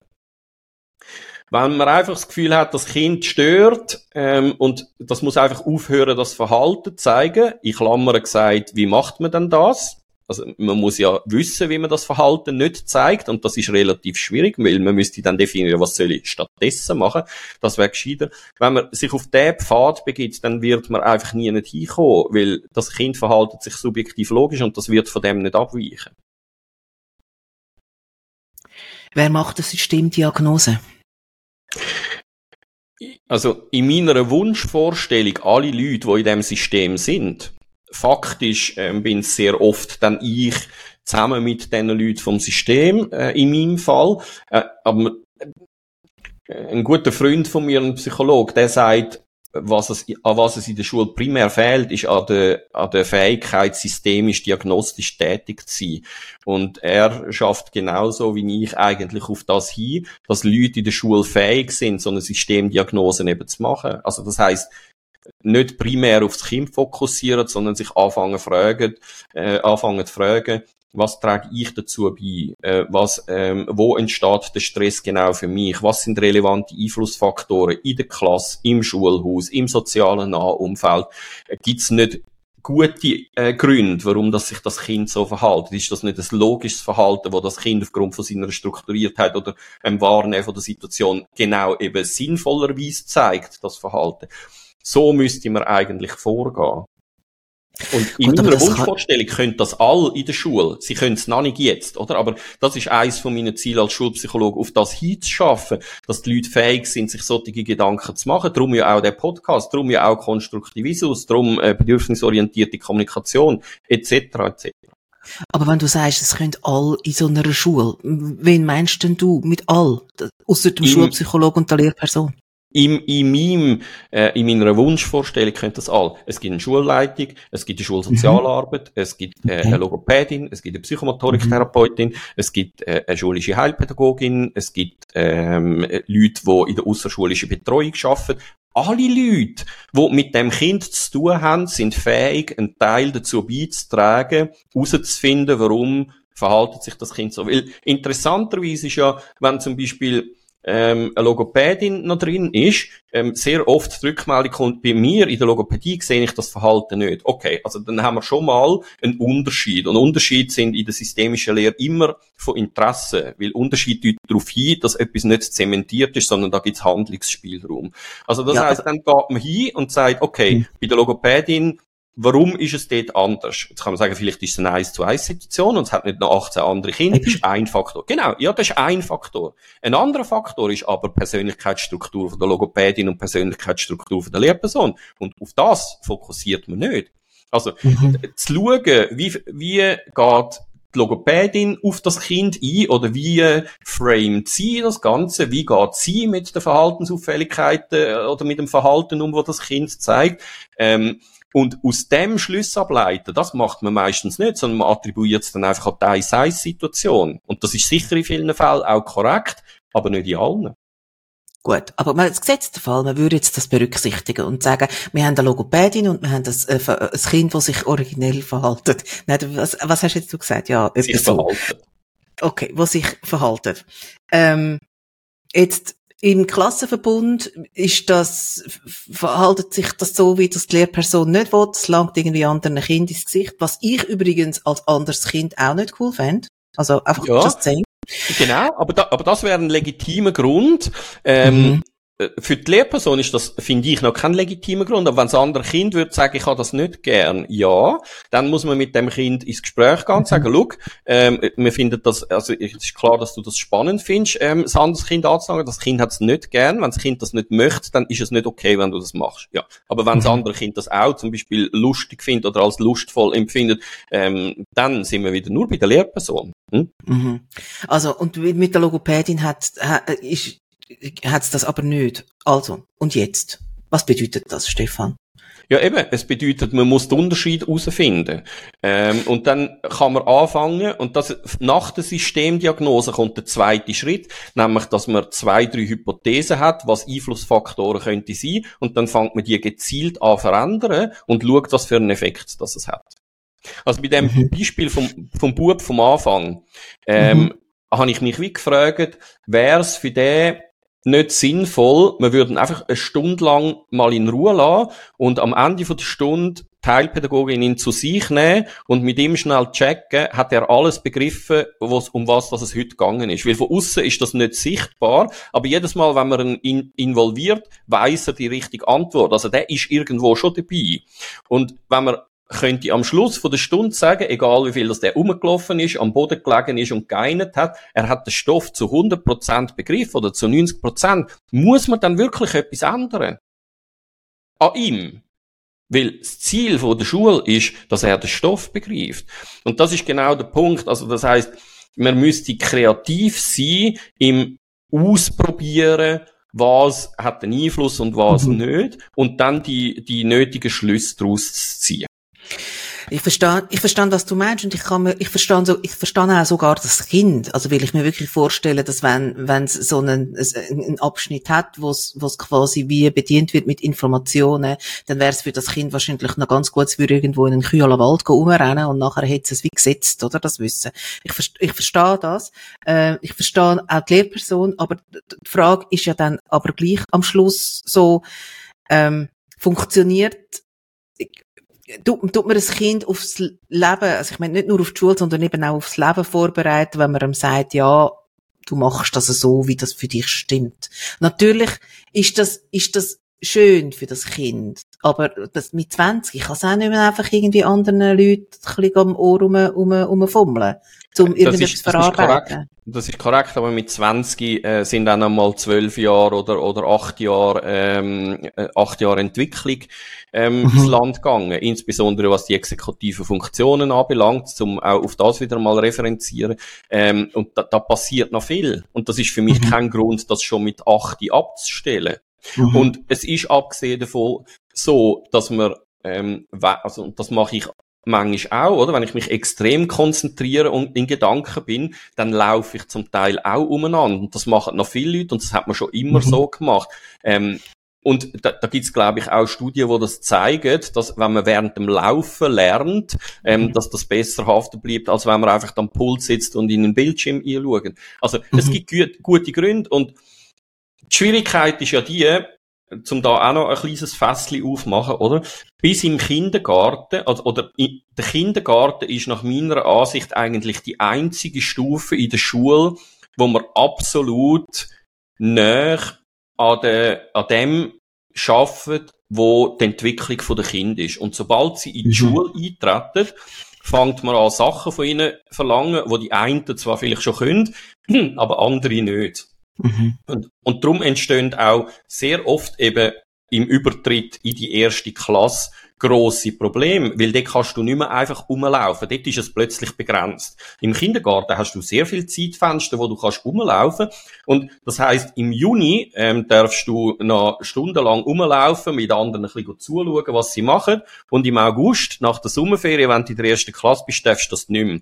Wenn man einfach das Gefühl hat, das Kind stört ähm, und das muss einfach aufhören, das Verhalten zu zeigen. Ich klammere gesagt, wie macht man denn das? Also man muss ja wissen, wie man das Verhalten nicht zeigt und das ist relativ schwierig, weil man müsste dann definieren, was soll ich stattdessen machen. Das wäre gescheiter. Wenn man sich auf diesen Pfad begibt, dann wird man einfach nie nicht hinkommen, weil das Kind verhaltet sich subjektiv logisch und das wird von dem nicht abweichen. Wer macht eine Systemdiagnose? Also in meiner Wunschvorstellung, alle Leute, die in dem System sind, faktisch ähm, bin sehr oft dann ich zusammen mit den Leuten vom System, äh, in meinem Fall. Äh, aber äh, ein guter Freund von mir, ein Psychologe, der sagt, was es, an was es in der Schule primär fehlt, ist an der, an der Fähigkeit, systemisch diagnostisch tätig zu sein. Und er schafft genauso wie ich eigentlich auf das hin, dass Leute in der Schule fähig sind, so eine Systemdiagnose eben zu machen. Also das heißt, nicht primär aufs Kind fokussieren, sondern sich anfangen fragen, äh, anfangen zu fragen, was trage ich dazu bei? Äh, was, ähm, wo entsteht der Stress genau für mich? Was sind relevante Einflussfaktoren in der Klasse, im Schulhaus, im sozialen Nahumfeld? Äh, Gibt es nicht gute äh, Gründe, warum das sich das Kind so verhält? Ist das nicht ein logisches Verhalten, wo das Kind aufgrund von seiner Strukturiertheit oder einem Wahrnehmen von der Situation genau eben sinnvollerweise zeigt, das Verhalten? So müsste man eigentlich vorgehen. Und in Gut, meiner Wunschvorstellung kann... können das all in der Schule. Sie können es noch nicht jetzt, oder? Aber das ist eines von meinen Zielen als Schulpsychologe, auf das hinzuschaffen, dass die Leute fähig sind, sich solche Gedanken zu machen. Darum ja auch der Podcast, darum ja auch Konstruktivismus, darum äh, bedürfnisorientierte Kommunikation, etc., etc. Aber wenn du sagst, es können all in so einer Schule, wen meinst denn du mit all? Außer dem Schulpsychologen und der Lehrperson? In, in, meinem, äh, in meiner Wunschvorstellung könnte das all. Es gibt eine Schulleitung, es gibt eine Schulsozialarbeit, mhm. es gibt äh, eine Logopädin, es gibt eine Psychomotoriktherapeutin, mhm. es gibt äh, eine schulische Heilpädagogin, es gibt ähm, Leute, die in der außerschulischen Betreuung arbeiten. Alle Leute, die mit dem Kind zu tun haben, sind fähig, einen Teil dazu beizutragen, herauszufinden, warum verhaltet sich das Kind so. Weil interessanterweise ist ja, wenn zum Beispiel ähm, eine Logopädin noch drin ist, ähm, sehr oft die Rückmeldung kommt, bei mir in der Logopädie sehe ich das Verhalten nicht. Okay, also dann haben wir schon mal einen Unterschied. Und Unterschiede sind in der systemischen Lehre immer von Interesse, weil Unterschied deutet darauf hin, dass etwas nicht zementiert ist, sondern da gibt es Handlungsspielraum. Also das ja, heißt, dann geht man hin und sagt, okay, mhm. bei der Logopädin Warum ist es dort anders? Jetzt kann man sagen, vielleicht ist es eine 1 zu 1 Situation und es hat nicht noch 18 andere Kinder. Das ist ein Faktor. Genau, ja, das ist ein Faktor. Ein anderer Faktor ist aber Persönlichkeitsstruktur von der Logopädin und Persönlichkeitsstruktur von der Lehrperson. Und auf das fokussiert man nicht. Also, mhm. zu schauen, wie, wie geht die Logopädin auf das Kind ein oder wie framet sie das Ganze, wie geht sie mit den Verhaltensauffälligkeiten oder mit dem Verhalten um, wo das Kind zeigt. Ähm, und aus dem Schluss ableiten, das macht man meistens nicht, sondern man attribuiert es dann einfach an die 1 situation Und das ist sicher in vielen Fällen auch korrekt, aber nicht in allen. Gut, aber mal das gesetzte Fall, man würde jetzt das berücksichtigen und sagen, wir haben eine Logopädin und wir haben das, äh, ein Kind, das sich originell verhaltet. Nein, was, was hast jetzt du gesagt? Ja, sich so. verhalten. Okay, was sich verhaltet. Ähm, jetzt im Klassenverbund ist das, verhaltet sich das so, wie das die Lehrperson nicht will. Es langt irgendwie anderen Kind ins Gesicht. Was ich übrigens als anderes Kind auch nicht cool fände. Also einfach ja. just saying. Genau, aber, da, aber das wäre ein legitimer Grund. Ähm, mhm. Äh, für die Lehrperson ist das, finde ich, noch kein legitimer Grund. Aber wenn das andere Kind würde sagen, ich habe das nicht gern, ja, dann muss man mit dem Kind ins Gespräch gehen und sagen, look, ähm, wir finden das, also es ist klar, dass du das spannend findest, ähm, das andere Kind anzusagen. Das Kind hat es nicht gern. Wenn das Kind das nicht möchte, dann ist es nicht okay, wenn du das machst. Ja. Aber wenn das mhm. andere Kind das auch zum Beispiel lustig findet oder als lustvoll empfindet, ähm, dann sind wir wieder nur bei der Lehrperson. Hm? Mhm. Also, und mit der Logopädin hat, hat ist hat es das aber nicht. Also, und jetzt? Was bedeutet das, Stefan? Ja, eben. Es bedeutet, man muss den Unterschied herausfinden. Ähm, und dann kann man anfangen, und das, nach der Systemdiagnose kommt der zweite Schritt, nämlich, dass man zwei, drei Hypothesen hat, was Einflussfaktoren könnte sein, und dann fängt man die gezielt an verändern und schaut, was für einen Effekt das es hat. Also bei dem mhm. Beispiel vom, vom Bub vom Anfang, ähm, mhm. habe ich mich wie gefragt, wäre es für den nicht sinnvoll, wir würden einfach eine Stunde lang mal in Ruhe lassen und am Ende von der Stunde Teilpädagogin ihn zu sich nehmen und mit ihm schnell checken, hat er alles begriffen, was, um was das es heute gegangen ist. Weil von außen ist das nicht sichtbar, aber jedes Mal, wenn man ihn involviert, weiß er die richtige Antwort. Also der ist irgendwo schon dabei. Und wenn man könnte am Schluss von der Stunde sagen, egal wie viel das der umgelaufen ist, am Boden gelegen ist und geeinert hat, er hat den Stoff zu 100% begriffen oder zu 90%, muss man dann wirklich etwas ändern? An ihm. Weil das Ziel von der Schule ist, dass er den Stoff begreift. Und das ist genau der Punkt. Also das heißt, man müsste kreativ sein im Ausprobieren, was hat einen Einfluss und was mhm. nicht, und dann die, die nötigen Schlüsse daraus ziehen. Ich verstehe, ich verstehe, was du meinst und ich kann mir, ich verstehe so, ich verstehe auch sogar das Kind. Also will ich mir wirklich vorstellen, dass wenn, wenn es so einen, einen Abschnitt hat, wo es, wo es quasi wie bedient wird mit Informationen, dann wäre es für das Kind wahrscheinlich noch ganz gut, es würde irgendwo in einen kühlen Wald rumrennen und nachher hätte es wie gesetzt, oder? Das Wissen. Ich, ich verstehe das. Äh, ich verstehe auch die Lehrperson, aber die Frage ist ja dann aber gleich am Schluss so, ähm, funktioniert tut, tut man das Kind aufs Leben, also ich meine nicht nur auf die Schule, sondern eben auch aufs Leben vorbereiten, wenn man ihm sagt, ja, du machst das so, wie das für dich stimmt. Natürlich ist das, ist das schön für das Kind. Aber das mit 20 kann es auch nicht mehr einfach irgendwie anderen Leuten ein bisschen am Ohr rum, rum, rumfummeln, um irgendetwas zu verarbeiten. Das ist korrekt, aber mit 20 äh, sind dann einmal zwölf Jahre oder, oder acht Jahre, ähm, äh, acht Jahre Entwicklung ähm, mhm. ins Land gegangen. Insbesondere was die exekutiven Funktionen anbelangt, um auch auf das wieder mal referenzieren. Ähm, und da, da passiert noch viel. Und das ist für mich mhm. kein Grund, das schon mit 8 abzustellen. Mhm. Und es ist abgesehen davon so, dass man, ähm, also das mache ich manchmal auch, oder? Wenn ich mich extrem konzentriere und in Gedanken bin, dann laufe ich zum Teil auch umeinander. Und das machen noch viele Leute und das hat man schon immer mhm. so gemacht. Ähm, und da, da gibt es, glaube ich, auch Studien, wo das zeigen, dass wenn man während dem Laufen lernt, ähm, mhm. dass das besser haften bleibt, als wenn man einfach am Puls sitzt und in den Bildschirm einschaut. Also mhm. es gibt gut, gute Gründe und die Schwierigkeit ist ja die, zum da auch noch ein kleines Fässchen aufmachen, oder? Bis im Kindergarten, also, oder in, der Kindergarten ist nach meiner Ansicht eigentlich die einzige Stufe in der Schule, wo man absolut näher an, der, an dem arbeitet, wo die Entwicklung der Kinder ist. Und sobald sie in die mhm. Schule eintreten, fängt man an, Sachen von ihnen verlangen, wo die einen zwar vielleicht schon können, [clears throat] aber andere nicht. Mhm. Und, und darum entstehen auch sehr oft eben im Übertritt in die erste Klasse grosse Probleme, weil dort kannst du nicht mehr einfach rumlaufen. Dort ist es plötzlich begrenzt. Im Kindergarten hast du sehr viel Zeitfenster, wo du kannst rumlaufen. Und das heißt, im Juni ähm, darfst du noch stundenlang rumlaufen, mit anderen ein bisschen zuschauen, was sie machen. Und im August, nach der Sommerferien, wenn du in der ersten Klasse bist, darfst du das nicht mehr.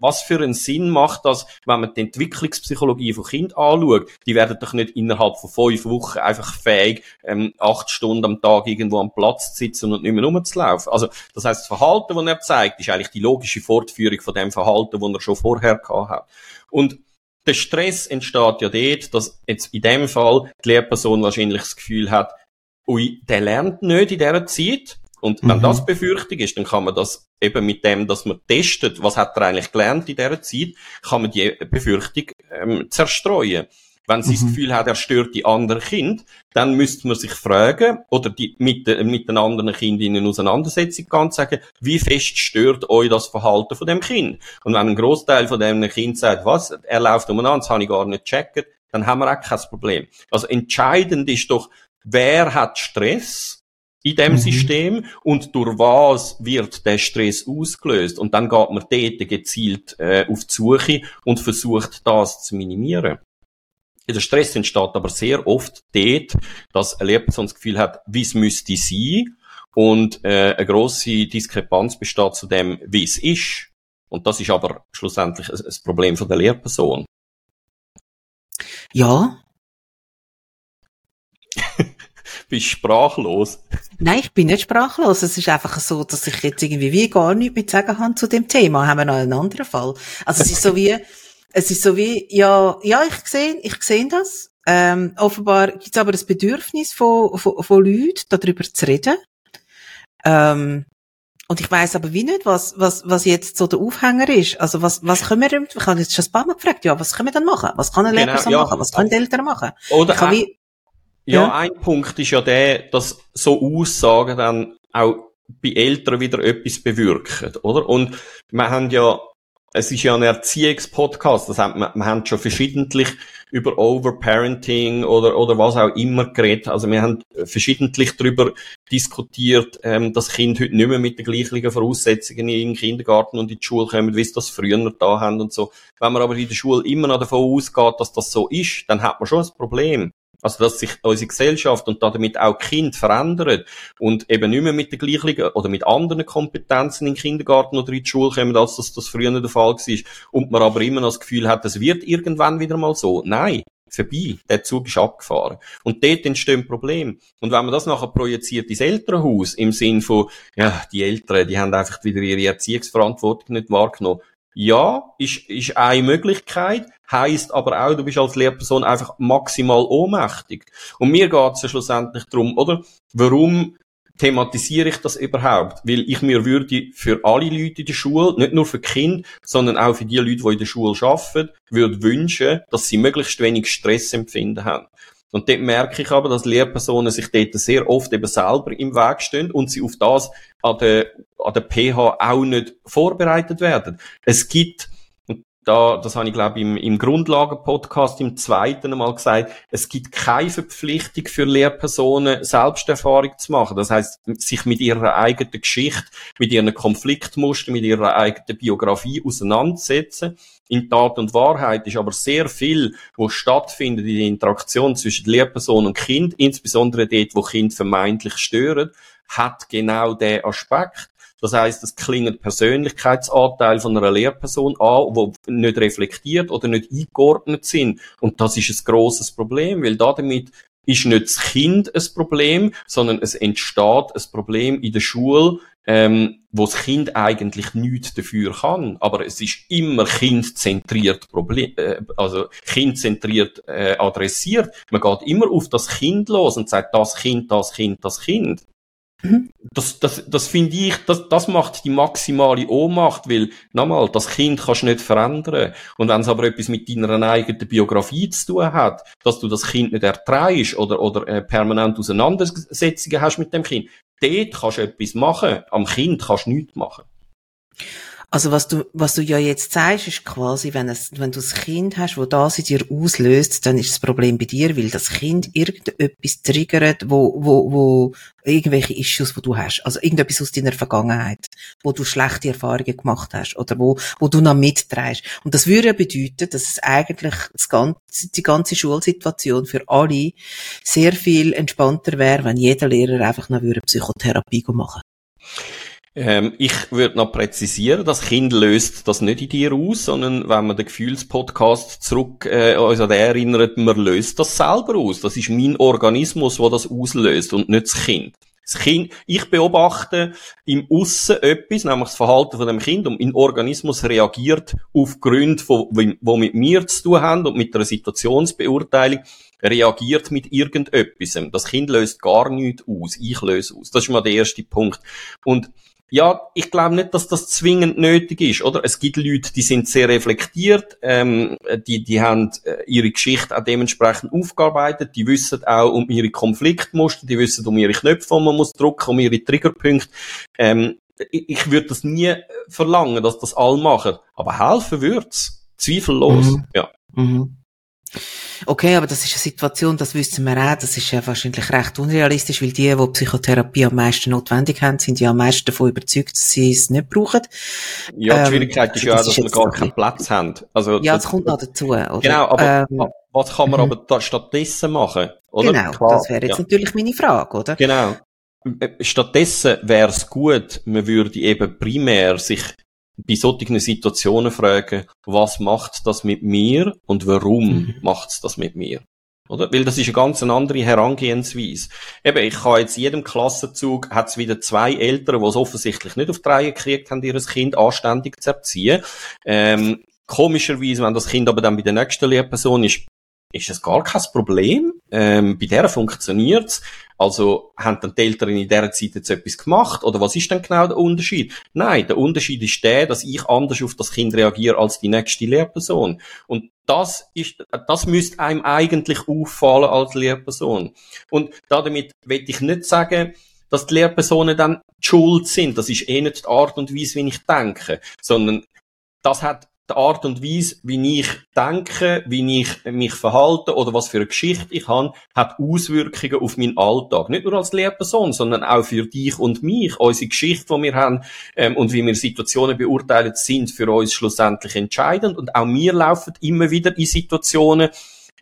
Was für einen Sinn macht das, wenn man die Entwicklungspsychologie von Kind anschaut? Die werden doch nicht innerhalb von fünf Wochen einfach fähig, ähm, acht Stunden am Tag irgendwo am Platz zu sitzen und nicht mehr rumzulaufen. Also, das heißt, das Verhalten, das er zeigt, ist eigentlich die logische Fortführung von dem Verhalten, das er schon vorher gehabt hat. Und der Stress entsteht ja dort, dass jetzt in dem Fall die Lehrperson wahrscheinlich das Gefühl hat, ui, der lernt nicht in dieser Zeit, und wenn mhm. das Befürchtung ist, dann kann man das eben mit dem, dass man testet, was hat er eigentlich gelernt in dieser Zeit, kann man die Befürchtung ähm, zerstreuen. Wenn sie mhm. das Gefühl hat, er stört die anderen Kind, dann müsste man sich fragen oder die, mit, mit den anderen Kindern in eine Auseinandersetzung gehen sagen, wie fest stört euch das Verhalten von dem Kind? Und wenn ein Großteil von dem Kind sagt, was, er läuft umeinander, das habe ich gar nicht gecheckt, dann haben wir auch kein Problem. Also entscheidend ist doch, wer hat Stress in dem mhm. System und durch was wird der Stress ausgelöst und dann geht man dort gezielt äh, auf die Suche und versucht das zu minimieren. Der Stress entsteht aber sehr oft dort, dass eine Lehrperson das Gefühl hat, wie es müsste sein und äh, eine grosse Diskrepanz besteht zu dem, wie es ist. Und das ist aber schlussendlich ein, ein Problem von der Lehrperson. Ja. Bist sprachlos? Nein, ich bin nicht sprachlos. Es ist einfach so, dass ich jetzt irgendwie wie gar nichts mit sagen habe zu dem Thema. Haben wir noch einen anderen Fall. Also es ist so wie, es ist so wie, ja, ja, ich sehe, ich sehe das. Ähm, offenbar gibt es aber das Bedürfnis von, von, von Leuten, darüber zu reden. Ähm, und ich weiß aber wie nicht, was, was, was jetzt so der Aufhänger ist. Also was, was können wir, ich habe jetzt schon ein paar Mal gefragt, ja, was können wir dann machen? Was kann eine genau, Lehrperson ja. machen? Was können die Eltern machen? Oder ein, wie, ja, ja, ein Punkt ist ja der, dass so Aussagen dann auch bei Eltern wieder etwas bewirken, oder? Und wir haben ja es ist ja ein Erziehungspodcast. Das hat, wir, wir haben schon verschiedentlich über Overparenting oder, oder was auch immer geredet. Also wir haben verschiedentlich darüber diskutiert, ähm, dass Kinder heute nicht mehr mit den gleichen Voraussetzungen in den Kindergarten und in die Schule kommen, wie sie das früher da haben und so. Wenn man aber in der Schule immer noch davon ausgeht, dass das so ist, dann hat man schon ein Problem. Also, dass sich unsere Gesellschaft und damit auch Kind verändert und eben nicht mehr mit der gleichen oder mit anderen Kompetenzen in den Kindergarten oder in die Schule kommen, als das, das früher der Fall war. Und man aber immer noch das Gefühl hat, es wird irgendwann wieder mal so. Nein. Vorbei. Der Zug ist abgefahren. Und dort entstehen Probleme. Und wenn man das nachher projiziert ins Elternhaus, im Sinn von, ja, die Eltern, die haben einfach wieder ihre Erziehungsverantwortung nicht wahrgenommen, ja, ist, ist eine Möglichkeit, heißt aber auch, du bist als Lehrperson einfach maximal ohnmächtig. Und mir geht es ja schlussendlich darum, oder? Warum thematisiere ich das überhaupt? Weil ich mir würde für alle Leute in der Schule, nicht nur für Kinder, sondern auch für die Leute, die in der Schule arbeiten, würde wünschen, dass sie möglichst wenig Stress empfinden haben. Und dort merke ich aber, dass Lehrpersonen sich dort sehr oft eben selber im Weg stehen und sie auf das an der, an der PH auch nicht vorbereitet werden. Es gibt, da, das habe ich glaube im, im Grundlagen-Podcast im zweiten Mal gesagt, es gibt keine Verpflichtung für Lehrpersonen, Selbsterfahrung zu machen. Das heißt, sich mit ihrer eigenen Geschichte, mit ihren Konfliktmustern, mit ihrer eigenen Biografie auseinandersetzen in Tat und Wahrheit ist aber sehr viel, wo stattfindet in der Interaktion zwischen Lehrperson und Kind, insbesondere dort, wo Kind vermeintlich stören, hat genau der Aspekt. Das heißt, es klingt Persönlichkeitsanteil von einer Lehrperson an, wo nicht reflektiert oder nicht eingeordnet sind. Und das ist ein grosses Problem, weil damit ist nicht das Kind ein Problem, sondern es entsteht ein Problem in der Schule, ähm, wo das Kind eigentlich nichts dafür kann. Aber es ist immer kindzentriert Problem, äh, also kindzentriert äh, adressiert. Man geht immer auf das Kind los und sagt, das Kind, das Kind, das Kind. Mhm. Das, das, das finde ich, das, das macht die maximale Ohnmacht, weil, nochmal, das Kind kannst du nicht verändern. Und wenn es aber etwas mit deiner eigenen Biografie zu tun hat, dass du das Kind nicht erträgst oder, oder äh, permanent Auseinandersetzungen hast mit dem Kind, dort kannst du etwas machen, am Kind kannst du nichts machen. Also was du, was du ja jetzt sagst, ist quasi, wenn, es, wenn du ein Kind hast, wo das in dir auslöst, dann ist das Problem bei dir, weil das Kind irgendetwas triggert, wo, wo, wo irgendwelche Issues, wo du hast. Also irgendetwas aus deiner Vergangenheit, wo du schlechte Erfahrungen gemacht hast oder wo, wo du noch mitträgst. Und das würde ja bedeuten, dass es eigentlich das ganze, die ganze Schulsituation für alle sehr viel entspannter wäre, wenn jeder Lehrer einfach noch Psychotherapie machen würde. Ähm, ich würde noch präzisieren, das Kind löst das nicht in dir aus, sondern wenn man den Gefühlspodcast zurück äh, an den erinnert, man löst das selber aus. Das ist mein Organismus, der das auslöst und nicht das Kind. Das Kind, ich beobachte im Aussen etwas, nämlich das Verhalten von dem Kind und mein Organismus reagiert auf Gründe, die mit mir zu tun haben und mit einer Situationsbeurteilung reagiert mit irgendetwas. Das Kind löst gar nichts aus. Ich löse aus. Das ist mal der erste Punkt. Und ja, ich glaube nicht, dass das zwingend nötig ist, oder? Es gibt Leute, die sind sehr reflektiert, ähm, die, die haben äh, ihre Geschichte auch dementsprechend aufgearbeitet, die wissen auch um ihre Konfliktmuster, die wissen um ihre Knöpfe, die man muss drücken, um ihre Triggerpunkte. Ähm, ich, ich würde das nie verlangen, dass das alle machen, aber helfen wird's. Zweifellos, mhm. ja. Mhm. Okay, aber das ist eine Situation, das wissen wir auch, das ist ja wahrscheinlich recht unrealistisch, weil die, die Psychotherapie am meisten notwendig haben, sind ja am meisten davon überzeugt, dass sie es nicht brauchen. Ja, die ähm, Schwierigkeit ist ja auch, dass wir gar keinen Platz haben. Also, ja, das, das kommt noch dazu, oder? Genau, aber, ähm, was kann man mhm. aber da stattdessen machen? Oder? Genau, Klar, das wäre jetzt ja. natürlich meine Frage, oder? Genau. Äh, stattdessen wäre es gut, man würde eben primär sich bei solchen Situationen fragen, was macht das mit mir und warum mhm. macht es das mit mir? Oder? Weil das ist eine ganz andere Herangehensweise. Eben, ich kann jetzt jedem Klassenzug, hat es wieder zwei Eltern, die es offensichtlich nicht auf die Reihe gekriegt haben, ihr Kind anständig zu erziehen. Ähm, komischerweise, wenn das Kind aber dann bei der nächsten Lehrperson ist, ist es gar kein Problem. Ähm, bei der funktioniert's. Also haben dann die Eltern in dieser Zeit jetzt etwas gemacht? Oder was ist denn genau der Unterschied? Nein, der Unterschied ist der, dass ich anders auf das Kind reagiere als die nächste Lehrperson. Und das ist, das müsste einem eigentlich auffallen als Lehrperson. Und damit will ich nicht sagen, dass die Lehrpersonen dann schuld sind. Das ist eh nicht die Art und Weise, wie ich denke, sondern das hat die Art und Weise, wie ich denke, wie ich mich verhalte oder was für eine Geschichte ich habe, hat Auswirkungen auf meinen Alltag. Nicht nur als Lehrperson, sondern auch für dich und mich. Unsere Geschichte, die wir haben ähm, und wie wir Situationen beurteilen, sind für uns schlussendlich entscheidend. Und auch wir laufen immer wieder in Situationen,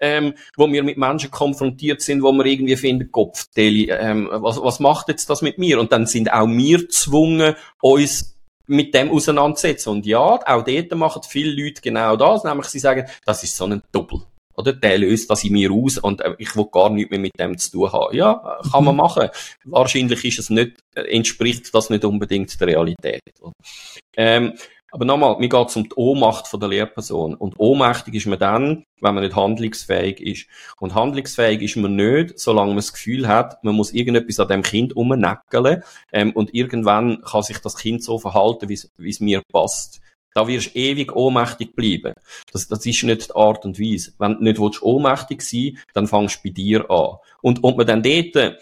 ähm, wo wir mit Menschen konfrontiert sind, wo wir irgendwie finden, Kopf, Deli, ähm, was, was macht jetzt das mit mir? Und dann sind auch wir gezwungen, uns mit dem auseinandersetzen. Und ja, auch dort machen viele Leute genau das, nämlich sie sagen, das ist so ein Doppel. Oder der löst das in mir aus und äh, ich will gar nichts mehr mit dem zu tun haben. Ja, kann man mhm. machen. Wahrscheinlich ist es nicht, äh, entspricht das nicht unbedingt der Realität. Ähm, aber nochmal, mir geht es um die Ohnmacht der Lehrperson. Und ohnmächtig ist man dann, wenn man nicht handlungsfähig ist. Und handlungsfähig ist man nicht, solange man das Gefühl hat, man muss irgendetwas an dem Kind umnäckeln ähm, und irgendwann kann sich das Kind so verhalten, wie es mir passt. Da wirst du ewig ohnmächtig bleiben. Das, das ist nicht die Art und Weise. Wenn du nicht willst, ohnmächtig sein dann fangst du bei dir an. Und ob man dann dort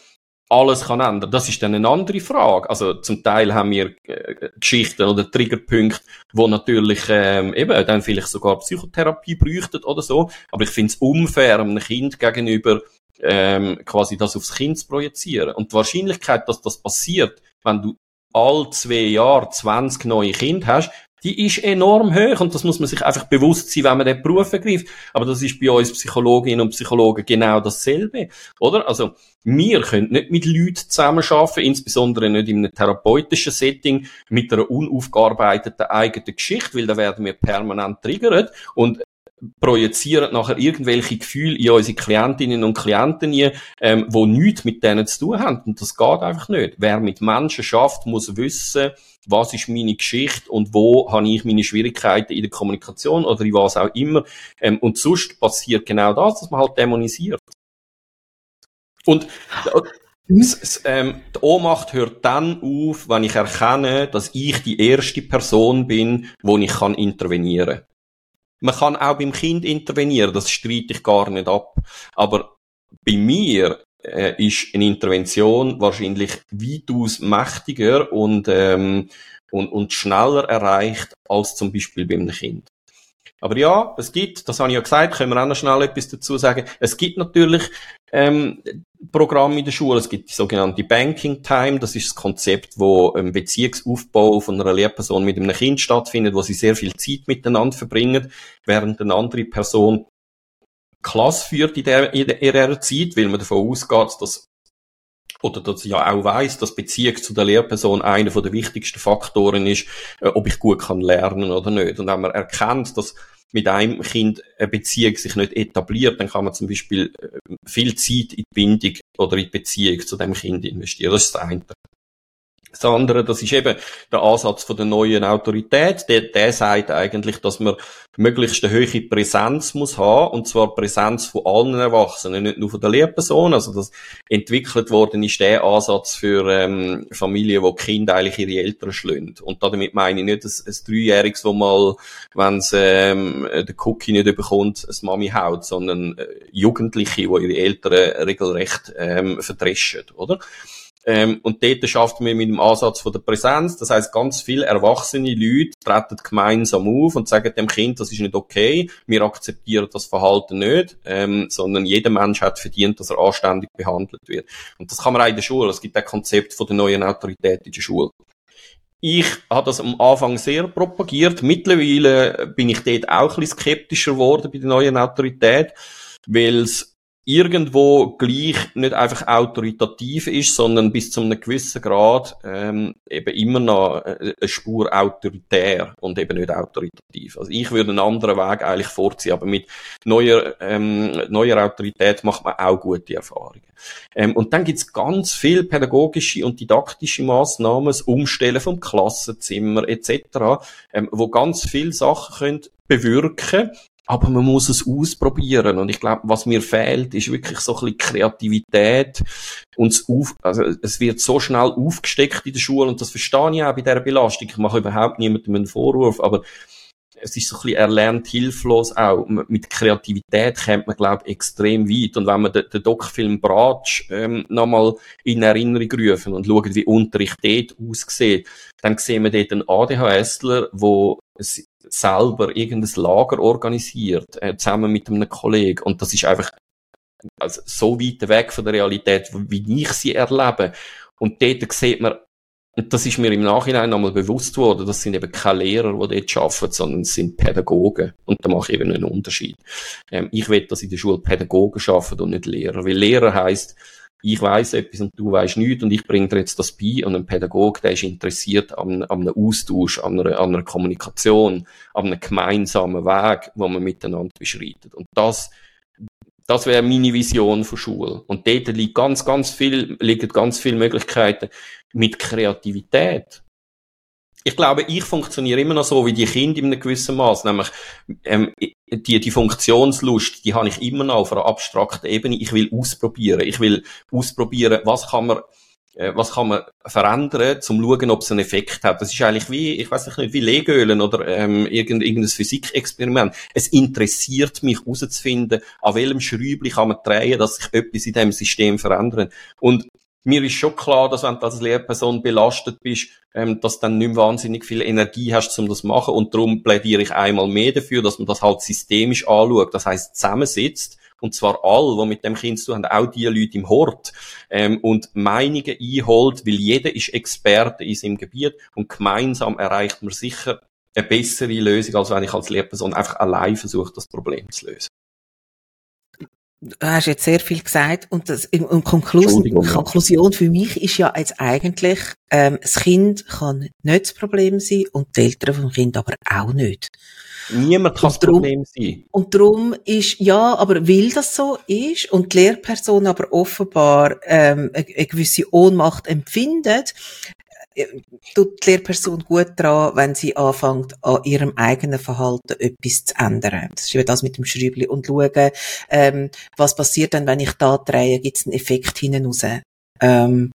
alles kann ändern. Das ist dann eine andere Frage. Also zum Teil haben wir äh, Geschichten oder Triggerpunkte, wo natürlich ähm, eben dann vielleicht sogar Psychotherapie bräuchten oder so. Aber ich finde es unfair, einem Kind gegenüber ähm, quasi das aufs Kind zu projizieren. Und die Wahrscheinlichkeit, dass das passiert, wenn du all zwei Jahre 20 neue Kinder hast, die ist enorm hoch und das muss man sich einfach bewusst sein, wenn man den Beruf ergreift. Aber das ist bei uns Psychologinnen und Psychologen genau dasselbe, oder? Also, wir können nicht mit Leuten zusammenarbeiten, insbesondere nicht in einem therapeutischen Setting, mit einer unaufgearbeiteten eigenen Geschichte, weil da werden wir permanent triggert und projizieren nachher irgendwelche Gefühle in unsere Klientinnen und Klienten hier, ähm, wo nichts mit denen zu tun haben. Und das geht einfach nicht. Wer mit Menschen schafft, muss wissen, was ist meine Geschichte und wo habe ich meine Schwierigkeiten in der Kommunikation oder in was auch immer. Ähm, und sonst passiert genau das, dass man halt dämonisiert. Und das, ähm, die Ohnmacht hört dann auf, wenn ich erkenne, dass ich die erste Person bin, wo ich kann intervenieren kann. Man kann auch beim Kind intervenieren, das streite ich gar nicht ab. Aber bei mir äh, ist eine Intervention wahrscheinlich weitaus mächtiger und, ähm, und, und schneller erreicht als zum Beispiel beim Kind. Aber ja, es gibt, das habe ich ja gesagt, können wir auch noch schnell etwas dazu sagen. Es gibt natürlich ähm, Programme in der Schule. Es gibt die sogenannte Banking Time. Das ist das Konzept, wo ein Beziehungsaufbau von einer Lehrperson mit einem Kind stattfindet, wo sie sehr viel Zeit miteinander verbringen, während eine andere Person Klasse führt in, der, in ihrer Zeit, weil man davon ausgeht, dass oder dass sie ja auch weiß, dass Beziehung zu der Lehrperson einer der wichtigsten Faktoren ist, äh, ob ich gut kann lernen oder nicht. Und wenn man erkennt, dass mit einem Kind eine Beziehung sich nicht etabliert, dann kann man zum Beispiel äh, viel Zeit in die Bindung oder in die Beziehung zu dem Kind investieren. Das ist das eine. Das andere, das ist eben der Ansatz von der neuen Autorität. Der, der sagt eigentlich, dass man möglichst eine hohe Präsenz muss haben, und zwar Präsenz von allen Erwachsenen, nicht nur von der Lehrperson. Also das entwickelt worden ist der Ansatz für ähm, Familien, wo die Kinder eigentlich ihre Eltern schlönt. Und damit meine ich nicht ein, ein Dreijähriges, wo mal, wenn es ähm, den Cookie nicht bekommt, ein Mami haut, sondern äh, Jugendliche, die ihre Eltern regelrecht ähm, verdreschen, oder? Ähm, und dort schaffen wir mit dem Ansatz von der Präsenz. Das heißt, ganz viele erwachsene Leute treten gemeinsam auf und sagen dem Kind, das ist nicht okay, wir akzeptieren das Verhalten nicht, ähm, sondern jeder Mensch hat verdient, dass er anständig behandelt wird. Und das kann man auch in der Schule. Es gibt ein Konzept von der neuen Autorität in der Schule. Ich habe das am Anfang sehr propagiert. Mittlerweile bin ich dort auch ein bisschen skeptischer geworden bei der neuen Autorität. weil es irgendwo gleich nicht einfach autoritativ ist, sondern bis zu einem gewissen Grad ähm, eben immer noch eine Spur autoritär und eben nicht autoritativ. Also ich würde einen anderen Weg eigentlich vorziehen, aber mit neuer, ähm, neuer Autorität macht man auch gute Erfahrungen. Ähm, und dann gibt's ganz viel pädagogische und didaktische Maßnahmen, das Umstellen vom Klassenzimmer etc., ähm, wo ganz viele Sachen können bewirken aber man muss es ausprobieren. Und ich glaube, was mir fehlt, ist wirklich so ein bisschen Kreativität. Und auf, also es wird so schnell aufgesteckt in der Schule und das verstehe ich auch bei dieser Belastung. Ich mache überhaupt niemandem einen Vorwurf, aber es ist so ein bisschen erlernt hilflos auch. Mit Kreativität kommt man, glaube ich, extrem weit. Und wenn man den, den Doc-Film Bratsch ähm, nochmal in Erinnerung rufen und schauen, wie Unterricht dort aussieht, dann sehen wir dort einen ADHSler, wo selber irgendein Lager organisiert, äh, zusammen mit einem Kollegen. Und das ist einfach also so weit weg von der Realität, wie ich sie erlebe. Und dort sieht man, und das ist mir im Nachhinein nochmal bewusst worden, das sind eben keine Lehrer, die dort arbeiten, sondern es sind Pädagogen. Und da mache ich eben einen Unterschied. Ähm, ich will, dass in der Schule Pädagogen arbeiten und nicht Lehrer. Weil Lehrer heisst, ich weiß etwas und du weißt nichts und ich bringe dir jetzt das bei und ein Pädagoge, der ist interessiert an, an einem Austausch, an einer, an einer Kommunikation, an einem gemeinsamen Weg, wo man miteinander beschreitet. Und das, das wäre meine Vision von Schule. Und dort liegt ganz, ganz viel, liegen ganz viele Möglichkeiten mit Kreativität ich glaube, ich funktioniere immer noch so wie die Kinder in einem gewissen Maß, nämlich ähm, die, die Funktionslust, die habe ich immer noch auf einer abstrakten Ebene. Ich will ausprobieren. Ich will ausprobieren, was kann man äh, was kann man verändern, zum schauen, ob es einen Effekt hat. Das ist eigentlich wie, ich weiß nicht, wie Legölen oder ähm, irgendein, irgendein Physikexperiment. Es interessiert mich herauszufinden, an welchem Schräubchen kann man drehen, dass sich etwas in dem System verändert. Und mir ist schon klar, dass wenn du als Lehrperson belastet bist, ähm, dass du dann nicht wahnsinnig viel Energie hast, um das zu machen. Und darum plädiere ich einmal mehr dafür, dass man das halt systemisch anschaut. Das heißt zusammensitzt. Und zwar all, die mit dem Kind zu tun haben, auch die Leute im Hort, ähm, und Meinungen einholt, weil jeder ist Experte in seinem Gebiet und gemeinsam erreicht man sicher eine bessere Lösung, als wenn ich als Lehrperson einfach allein versuche, das Problem zu lösen du hast jetzt sehr viel gesagt und das und Konklusion, Konklusion für mich ist ja jetzt eigentlich, ähm, das Kind kann nicht das Problem sein und die Eltern vom Kind aber auch nicht. Niemand kann das Problem sein. Und darum ist, ja, aber weil das so ist und die Lehrperson aber offenbar ähm, eine, eine gewisse Ohnmacht empfindet, tut die Lehrperson gut daran, wenn sie anfängt, an ihrem eigenen Verhalten etwas zu ändern. Das ist eben das mit dem Schräubli und schauen, ähm, was passiert dann, wenn ich da drehe, gibt es einen Effekt hinten raus. Ähm,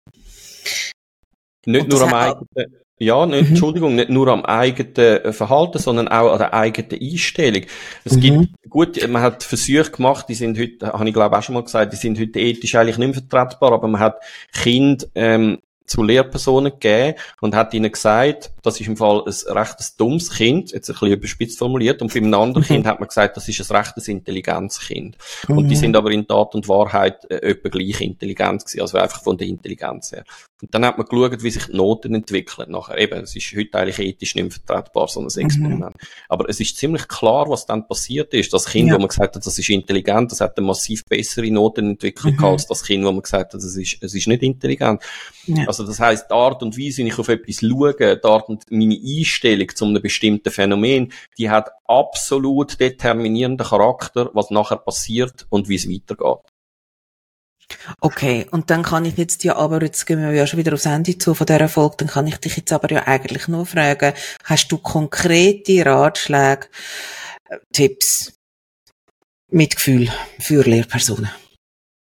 nicht nur am eigenen, ja, nicht, mhm. Entschuldigung, nicht nur am eigenen äh, Verhalten, sondern auch an der eigenen Einstellung. Es mhm. gibt, gut, man hat Versuche gemacht, die sind heute, habe ich glaube auch schon mal gesagt, die sind heute ethisch eigentlich nicht mehr vertretbar, aber man hat Kind ähm, zu Lehrpersonen gegeben und hat ihnen gesagt, das ist im Fall ein recht dummes Kind, jetzt ein bisschen überspitzt formuliert, und für ein anderes mhm. Kind hat man gesagt, das ist ein rechtes Intelligenzkind. Mhm. Und die mhm. sind aber in Tat und Wahrheit äh, etwa gleich intelligent gewesen, also einfach von der Intelligenz her. Und dann hat man geschaut, wie sich die Noten entwickeln nachher. Eben, es ist heute eigentlich ethisch nicht mehr vertretbar, so ein mhm. Experiment. Mhm. Aber es ist ziemlich klar, was dann passiert ist. Das Kind, ja. wo man gesagt hat, das ist intelligent, das hat eine massiv bessere Notenentwicklung mhm. als das Kind, wo man gesagt hat, das ist, es ist nicht intelligent. Ja. Also das heißt, die Art und Weise, wie ich auf etwas schaue, die Art und meine Einstellung zu einem bestimmten Phänomen, die hat absolut determinierenden Charakter, was nachher passiert und wie es weitergeht. Okay, und dann kann ich jetzt ja aber, jetzt gehen wir ja schon wieder aufs Ende zu von dieser Folge, dann kann ich dich jetzt aber ja eigentlich nur fragen, hast du konkrete Ratschläge, äh, Tipps, Mitgefühl für Lehrpersonen?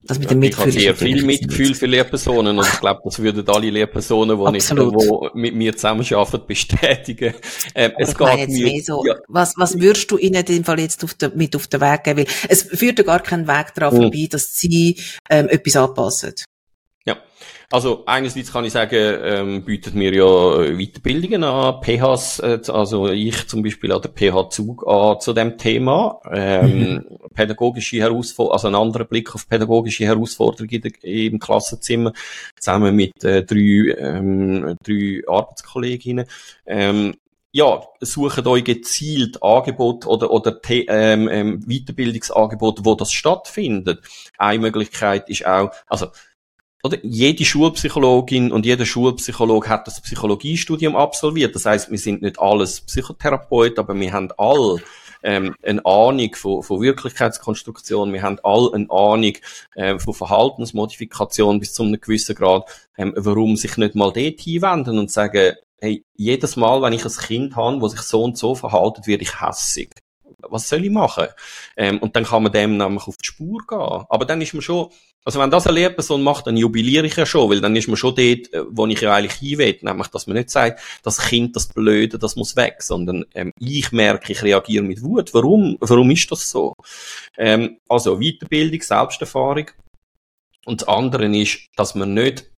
Das mit dem Mitgefühl. Ich habe sehr viel Mitgefühl für Lehrpersonen und ich glaube, das würden alle Lehrpersonen, die, nicht, die mit mir zusammenarbeiten, bestätigen. Ähm, es geht mir, so, ja. was, was würdest du ihnen in dem Fall jetzt auf der, mit auf den Weg geben? Weil es führt ja gar keinen Weg daran hm. vorbei, dass sie ähm, etwas anpassen. Also einerseits kann ich sagen, ähm, bietet mir ja äh, Weiterbildungen an, PHs, äh, also ich zum Beispiel an der PH Zug an zu dem Thema, ähm, mhm. pädagogische Herausforderungen, also ein anderer Blick auf pädagogische Herausforderungen im Klassenzimmer, zusammen mit äh, drei, ähm, drei Arbeitskolleginnen. Ähm, ja, sucht euch gezielt Angebot oder, oder ähm, ähm, Weiterbildungsangebot, wo das stattfindet. Eine Möglichkeit ist auch, also, oder jede Schulpsychologin und jeder Schulpsychologe hat das Psychologiestudium absolviert. Das heißt, wir sind nicht alles Psychotherapeut, aber wir haben alle ähm, eine Ahnung von, von Wirklichkeitskonstruktion, wir haben alle eine Ahnung ähm, von Verhaltensmodifikation bis zu einem gewissen Grad, ähm, warum sich nicht mal dort hinwenden und sagen, hey, jedes Mal, wenn ich ein Kind habe, das sich so und so verhaltet, werde ich hässig. Was soll ich machen? Ähm, und dann kann man dem nämlich auf die Spur gehen. Aber dann ist man schon, also wenn das eine Lehrperson macht, dann jubiliere ich ja schon, weil dann ist man schon dort, äh, wo ich ja eigentlich hin will, nämlich, dass man nicht sagt, das Kind, das Blöde, das muss weg, sondern ähm, ich merke, ich reagiere mit Wut. Warum? Warum ist das so? Ähm, also Weiterbildung, Selbsterfahrung. Und das andere ist, dass man nicht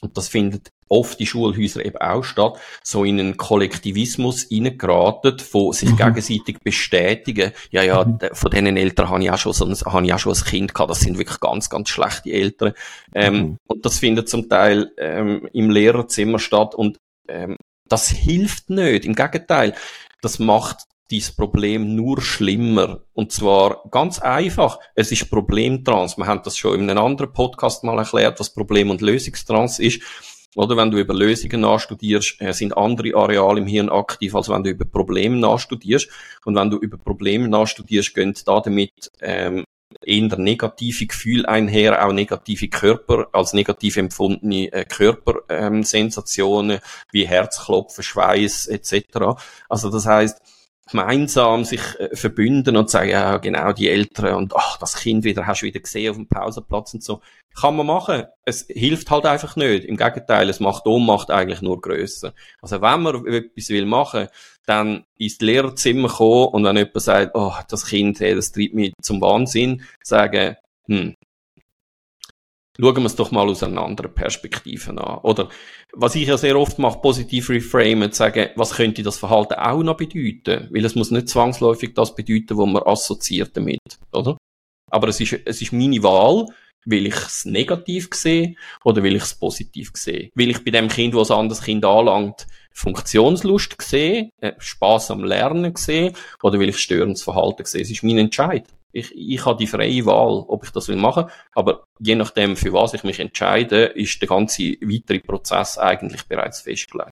und das findet oft die Schulhäuser eben auch statt, so in einen Kollektivismus reingeraten, von sich mhm. gegenseitig bestätigen. Ja, ja, mhm. von diesen Eltern habe ich auch schon so ein, habe ich auch schon ein Kind gehabt. Das sind wirklich ganz, ganz schlechte Eltern. Ähm, mhm. Und das findet zum Teil ähm, im Lehrerzimmer statt und ähm, das hilft nicht. Im Gegenteil, das macht dieses Problem nur schlimmer. Und zwar ganz einfach. Es ist Problemtrans. Wir haben das schon in einem anderen Podcast mal erklärt, was Problem- und Lösungstrans ist. Oder wenn du über Lösungen nachstudierst, äh, sind andere Areale im Hirn aktiv, als wenn du über Probleme nachstudierst. Und wenn du über Probleme nachstudierst, gehen da damit ähm, eher negative Gefühle einher, auch negative Körper, als negativ empfundene äh, Körpersensationen ähm, wie Herzklopfen, Schweiß etc. Also das heißt, gemeinsam sich äh, verbünden und sagen, ja, genau, die Eltern und ach, das Kind wieder, hast du wieder gesehen auf dem Pausenplatz und so. Kann man machen. Es hilft halt einfach nicht. Im Gegenteil, es macht Ohnmacht eigentlich nur grösser. Also wenn man etwas will machen, dann ins Lehrerzimmer kommen und wenn jemand sagt, oh, das Kind, hey, das treibt mich zum Wahnsinn, sagen, hm, schauen wir es doch mal aus einer anderen Perspektive an. Oder was ich ja sehr oft mache, positiv reframen, sagen, was könnte das Verhalten auch noch bedeuten? Weil es muss nicht zwangsläufig das bedeuten, was man assoziiert damit, oder? Aber es ist, es ist meine Wahl, will ich es negativ sehe oder will ich es positiv sehe? Will ich bei dem Kind, was ein anderes Kind anlangt, Funktionslust sehe, äh, Spaß am Lernen sehe oder will ich störendes Verhalten sehe? Es ist mein Entscheid. Ich, ich habe die freie Wahl, ob ich das will machen. Aber je nachdem, für was ich mich entscheide, ist der ganze weitere Prozess eigentlich bereits festgelegt.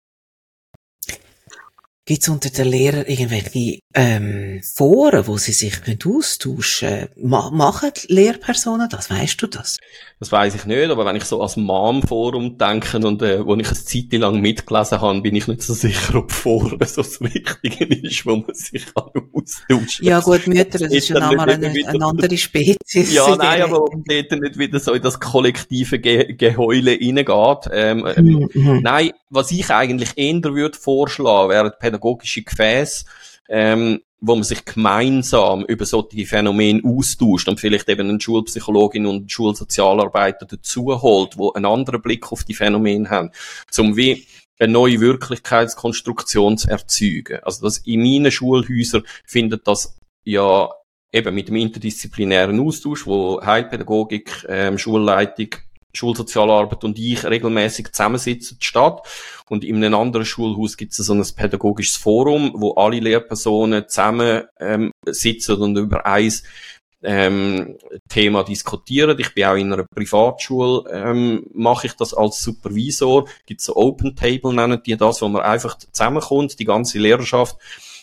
Gibt es unter den Lehrern irgendwelche ähm, Foren, wo sie sich austauschen können? Ma machen Lehrpersonen das? Weißt du das? Das weiß ich nicht, aber wenn ich so als Mom-Forum denke und äh, wo ich eine Zeit lang mitgelesen habe, bin ich nicht so sicher, ob Foren so das Richtige ist, wo man sich austauschen kann. Ja gut, Mütter, das ist ja nochmal eine, eine andere Spezies. Ja, nein, aber ob dort nicht wieder so in das kollektive Ge Geheule reingeht. Ähm, ähm, mhm. Nein, was ich eigentlich eher würde vorschlagen, wäre pädagogische Gefäße, ähm, wo man sich gemeinsam über solche Phänomene austauscht und vielleicht eben eine Schulpsychologin und einen Schulsozialarbeiter dazu holt, wo einen anderen Blick auf die Phänomene haben, zum wie eine neue Wirklichkeitskonstruktion zu erzeugen. Also das in meinen Schulhäusern findet das ja eben mit dem interdisziplinären Austausch, wo Heilpädagogik, ähm, Schulleitung, Schulsozialarbeit und ich regelmäßig zusammensitzen statt. Und in einem anderen Schulhaus gibt es so ein pädagogisches Forum, wo alle Lehrpersonen zusammen ähm, sitzen und über eins ähm, Thema diskutieren. Ich bin auch in einer Privatschule, ähm, mache ich das als Supervisor. Gibt so Open Table, nennen die das, wo man einfach zusammenkommt, die ganze Lehrerschaft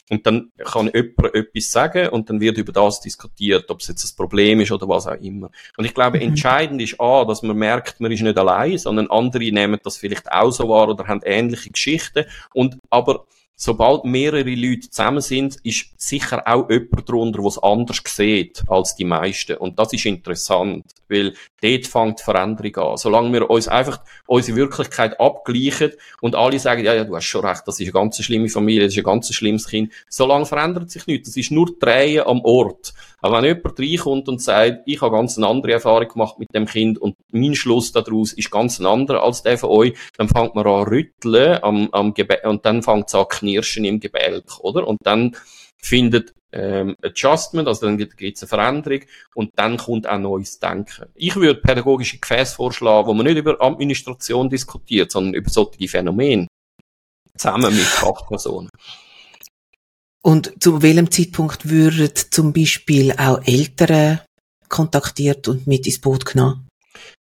und dann kann jemand etwas sagen und dann wird über das diskutiert, ob es jetzt ein Problem ist oder was auch immer. Und ich glaube, mhm. entscheidend ist A, dass man merkt, man ist nicht allein, sondern andere nehmen das vielleicht auch so wahr oder haben ähnliche Geschichten. Und aber sobald mehrere Leute zusammen sind, ist sicher auch jemand drunter, der es anders sieht als die meisten. Und das ist interessant, weil dort fängt die Veränderung an. Solange wir uns einfach unsere Wirklichkeit abgleichen und alle sagen, ja, ja, du hast schon recht, das ist eine ganz schlimme Familie, das ist ein ganz schlimmes Kind, solange verändert sich nichts. Das ist nur Drehen am Ort. Aber wenn jemand reinkommt und sagt, ich habe ganz eine andere Erfahrung gemacht mit dem Kind und mein Schluss daraus ist ganz ein anderer als der von euch, dann fängt man an rütteln am, am Gebä und dann fängt es an knirschen im Gebälk, oder? Und dann findet ähm, Adjustment, also dann gibt es eine Veränderung und dann kommt auch neues Denken. Ich würde pädagogische Gefäße vorschlagen, wo man nicht über Administration diskutiert, sondern über solche Phänomene. Zusammen mit Fachpersonen. Und zu welchem Zeitpunkt würden zum Beispiel auch Eltern kontaktiert und mit ins Boot genommen?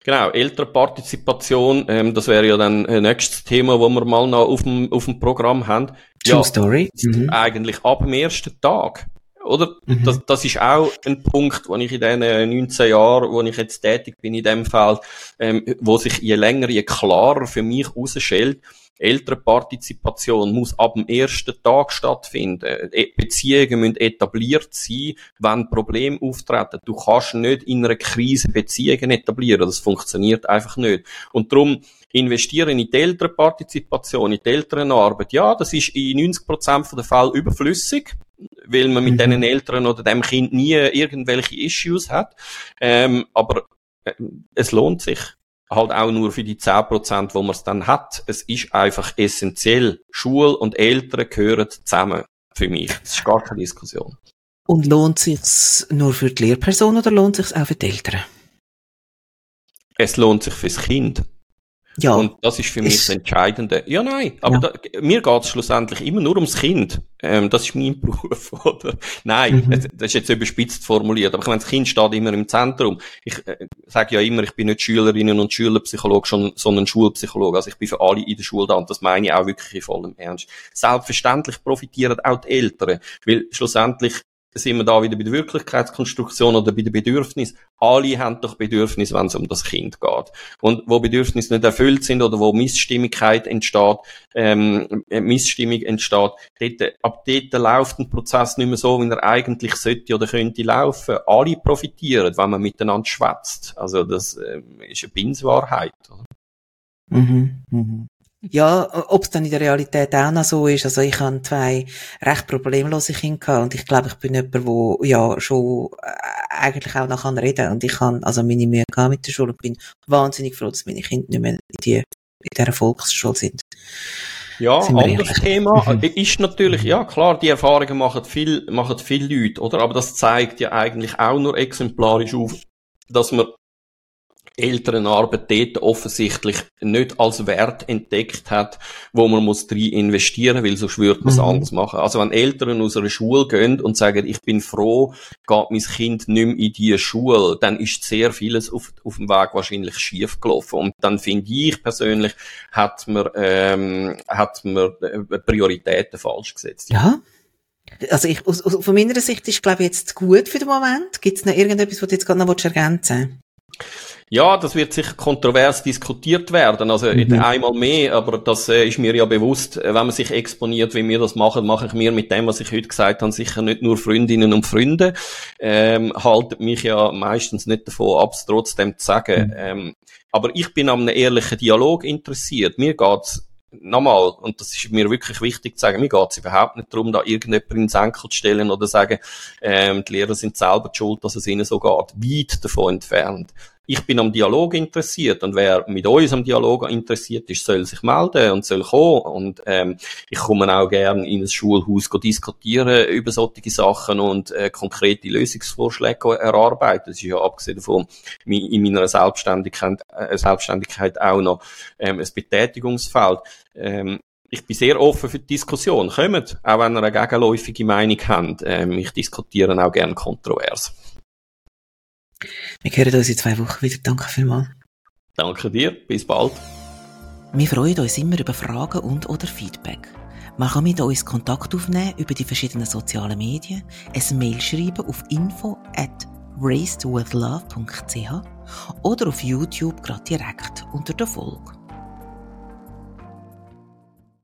Genau, Elternpartizipation, ähm, das wäre ja dann ein nächstes Thema, wo wir mal noch auf dem, auf dem Programm haben. True ja, Story. Mhm. Eigentlich ab dem ersten Tag. Oder? Mhm. Das, das ist auch ein Punkt, wo ich in den 19 Jahren, wo ich jetzt tätig bin in dem Feld, ähm, wo sich je länger, je klarer für mich herausstellt, Elternpartizipation muss ab dem ersten Tag stattfinden. E, Beziehungen müssen etabliert sein, wenn Probleme auftreten. Du kannst nicht in einer Krise Beziehungen etablieren. Das funktioniert einfach nicht. Und darum investieren in die Elternpartizipation, in die Elternarbeit. Ja, das ist in 90% der Fälle überflüssig weil man mit mhm. diesen Eltern oder dem Kind nie irgendwelche Issues hat. Ähm, aber äh, es lohnt sich halt auch nur für die 10%, wo man es dann hat. Es ist einfach essentiell. Schule und Eltern gehören zusammen. Für mich. Das ist gar keine Diskussion. Und lohnt sich's nur für die Lehrperson oder lohnt sich's auch für die Eltern? Es lohnt sich fürs Kind. Ja. Und das ist für mich ist, das Entscheidende. Ja, nein. Aber ja. Da, mir geht es schlussendlich immer nur ums Kind. Ähm, das ist mein [laughs] Beruf, oder? Nein, mhm. das ist jetzt überspitzt formuliert. Aber ich meine, das Kind steht immer im Zentrum. Ich äh, sage ja immer, ich bin nicht Schülerinnen und Schülerpsychologe, sondern Schulpsychologe. Also ich bin für alle in der Schule da und das meine ich auch wirklich in vollem Ernst. Selbstverständlich profitieren auch die Eltern, weil schlussendlich sind wir da wieder bei der Wirklichkeitskonstruktion oder bei den Bedürfnissen. Alle haben doch Bedürfnisse, wenn es um das Kind geht. Und wo Bedürfnisse nicht erfüllt sind oder wo Missstimmigkeit entsteht, ähm, Missstimmung entsteht, dort, ab dort läuft ein Prozess nicht mehr so, wie er eigentlich sollte oder könnte laufen. Alle profitieren, wenn man miteinander schwätzt. Also das ähm, ist eine Binswahrheit. Mhm, mhm. Ja, ob es dann in der Realität auch noch so ist. Also ich habe zwei recht problemlose Kinder und ich glaube, ich bin jemand, wo ja schon äh, eigentlich auch noch reden kann. Und ich habe also meine Mühe gehabt mit der Schule und bin wahnsinnig froh, dass meine Kinder nicht mehr in, die, in dieser Volksschule sind. Ja, anderes Thema mhm. ist natürlich, ja klar, die Erfahrungen machen viel, machen viele Leute, oder? Aber das zeigt ja eigentlich auch nur exemplarisch auf, dass man Elternarbeit dort offensichtlich nicht als Wert entdeckt hat, wo man muss drin investieren, weil sonst würde man es mhm. anders machen. Also wenn Eltern aus einer Schule gehen und sagen, ich bin froh, geht mein Kind nicht mehr in diese Schule, dann ist sehr vieles auf, auf dem Weg wahrscheinlich schief gelaufen. Und dann finde ich persönlich, hat man, ähm, hat man äh, Prioritäten falsch gesetzt. Ja. Also ich, aus, aus, von meiner Sicht ist, glaube ich, jetzt gut für den Moment. Gibt es noch irgendetwas, was du jetzt gerade noch ergänzen willst? Ja, das wird sicher kontrovers diskutiert werden, also mhm. einmal mehr, aber das äh, ist mir ja bewusst, äh, wenn man sich exponiert, wie wir das machen, mache ich mir mit dem, was ich heute gesagt habe, sicher nicht nur Freundinnen und Freunde, ähm, haltet mich ja meistens nicht davon ab, es trotzdem zu sagen. Mhm. Ähm, aber ich bin an einem ehrlichen Dialog interessiert. Mir geht's nochmal, und das ist mir wirklich wichtig zu sagen, mir geht es überhaupt nicht darum, da irgendjemand ins Enkel zu stellen oder zu sagen, ähm, die Lehrer sind selber schuld, dass es ihnen so geht. Weit davon entfernt ich bin am Dialog interessiert und wer mit uns am Dialog interessiert ist, soll sich melden und soll kommen und ähm, ich komme auch gerne in ein Schulhaus diskutieren über solche Sachen und äh, konkrete Lösungsvorschläge erarbeiten. Das ist ja abgesehen davon in meiner Selbstständigkeit, äh, Selbstständigkeit auch noch ähm, ein Betätigungsfeld. Ähm, ich bin sehr offen für die Diskussion. Kommt, auch wenn ihr eine gegenläufige Meinung habt. Ähm, ich diskutiere auch gerne kontrovers. Wir hören uns in zwei Wochen wieder. Danke vielmals. Danke dir. Bis bald. Wir freuen uns immer über Fragen und oder Feedback. Man kann mit uns Kontakt aufnehmen über die verschiedenen sozialen Medien, ein Mail schreiben auf info at racedwithlove.ch oder auf YouTube gerade direkt unter der Folge.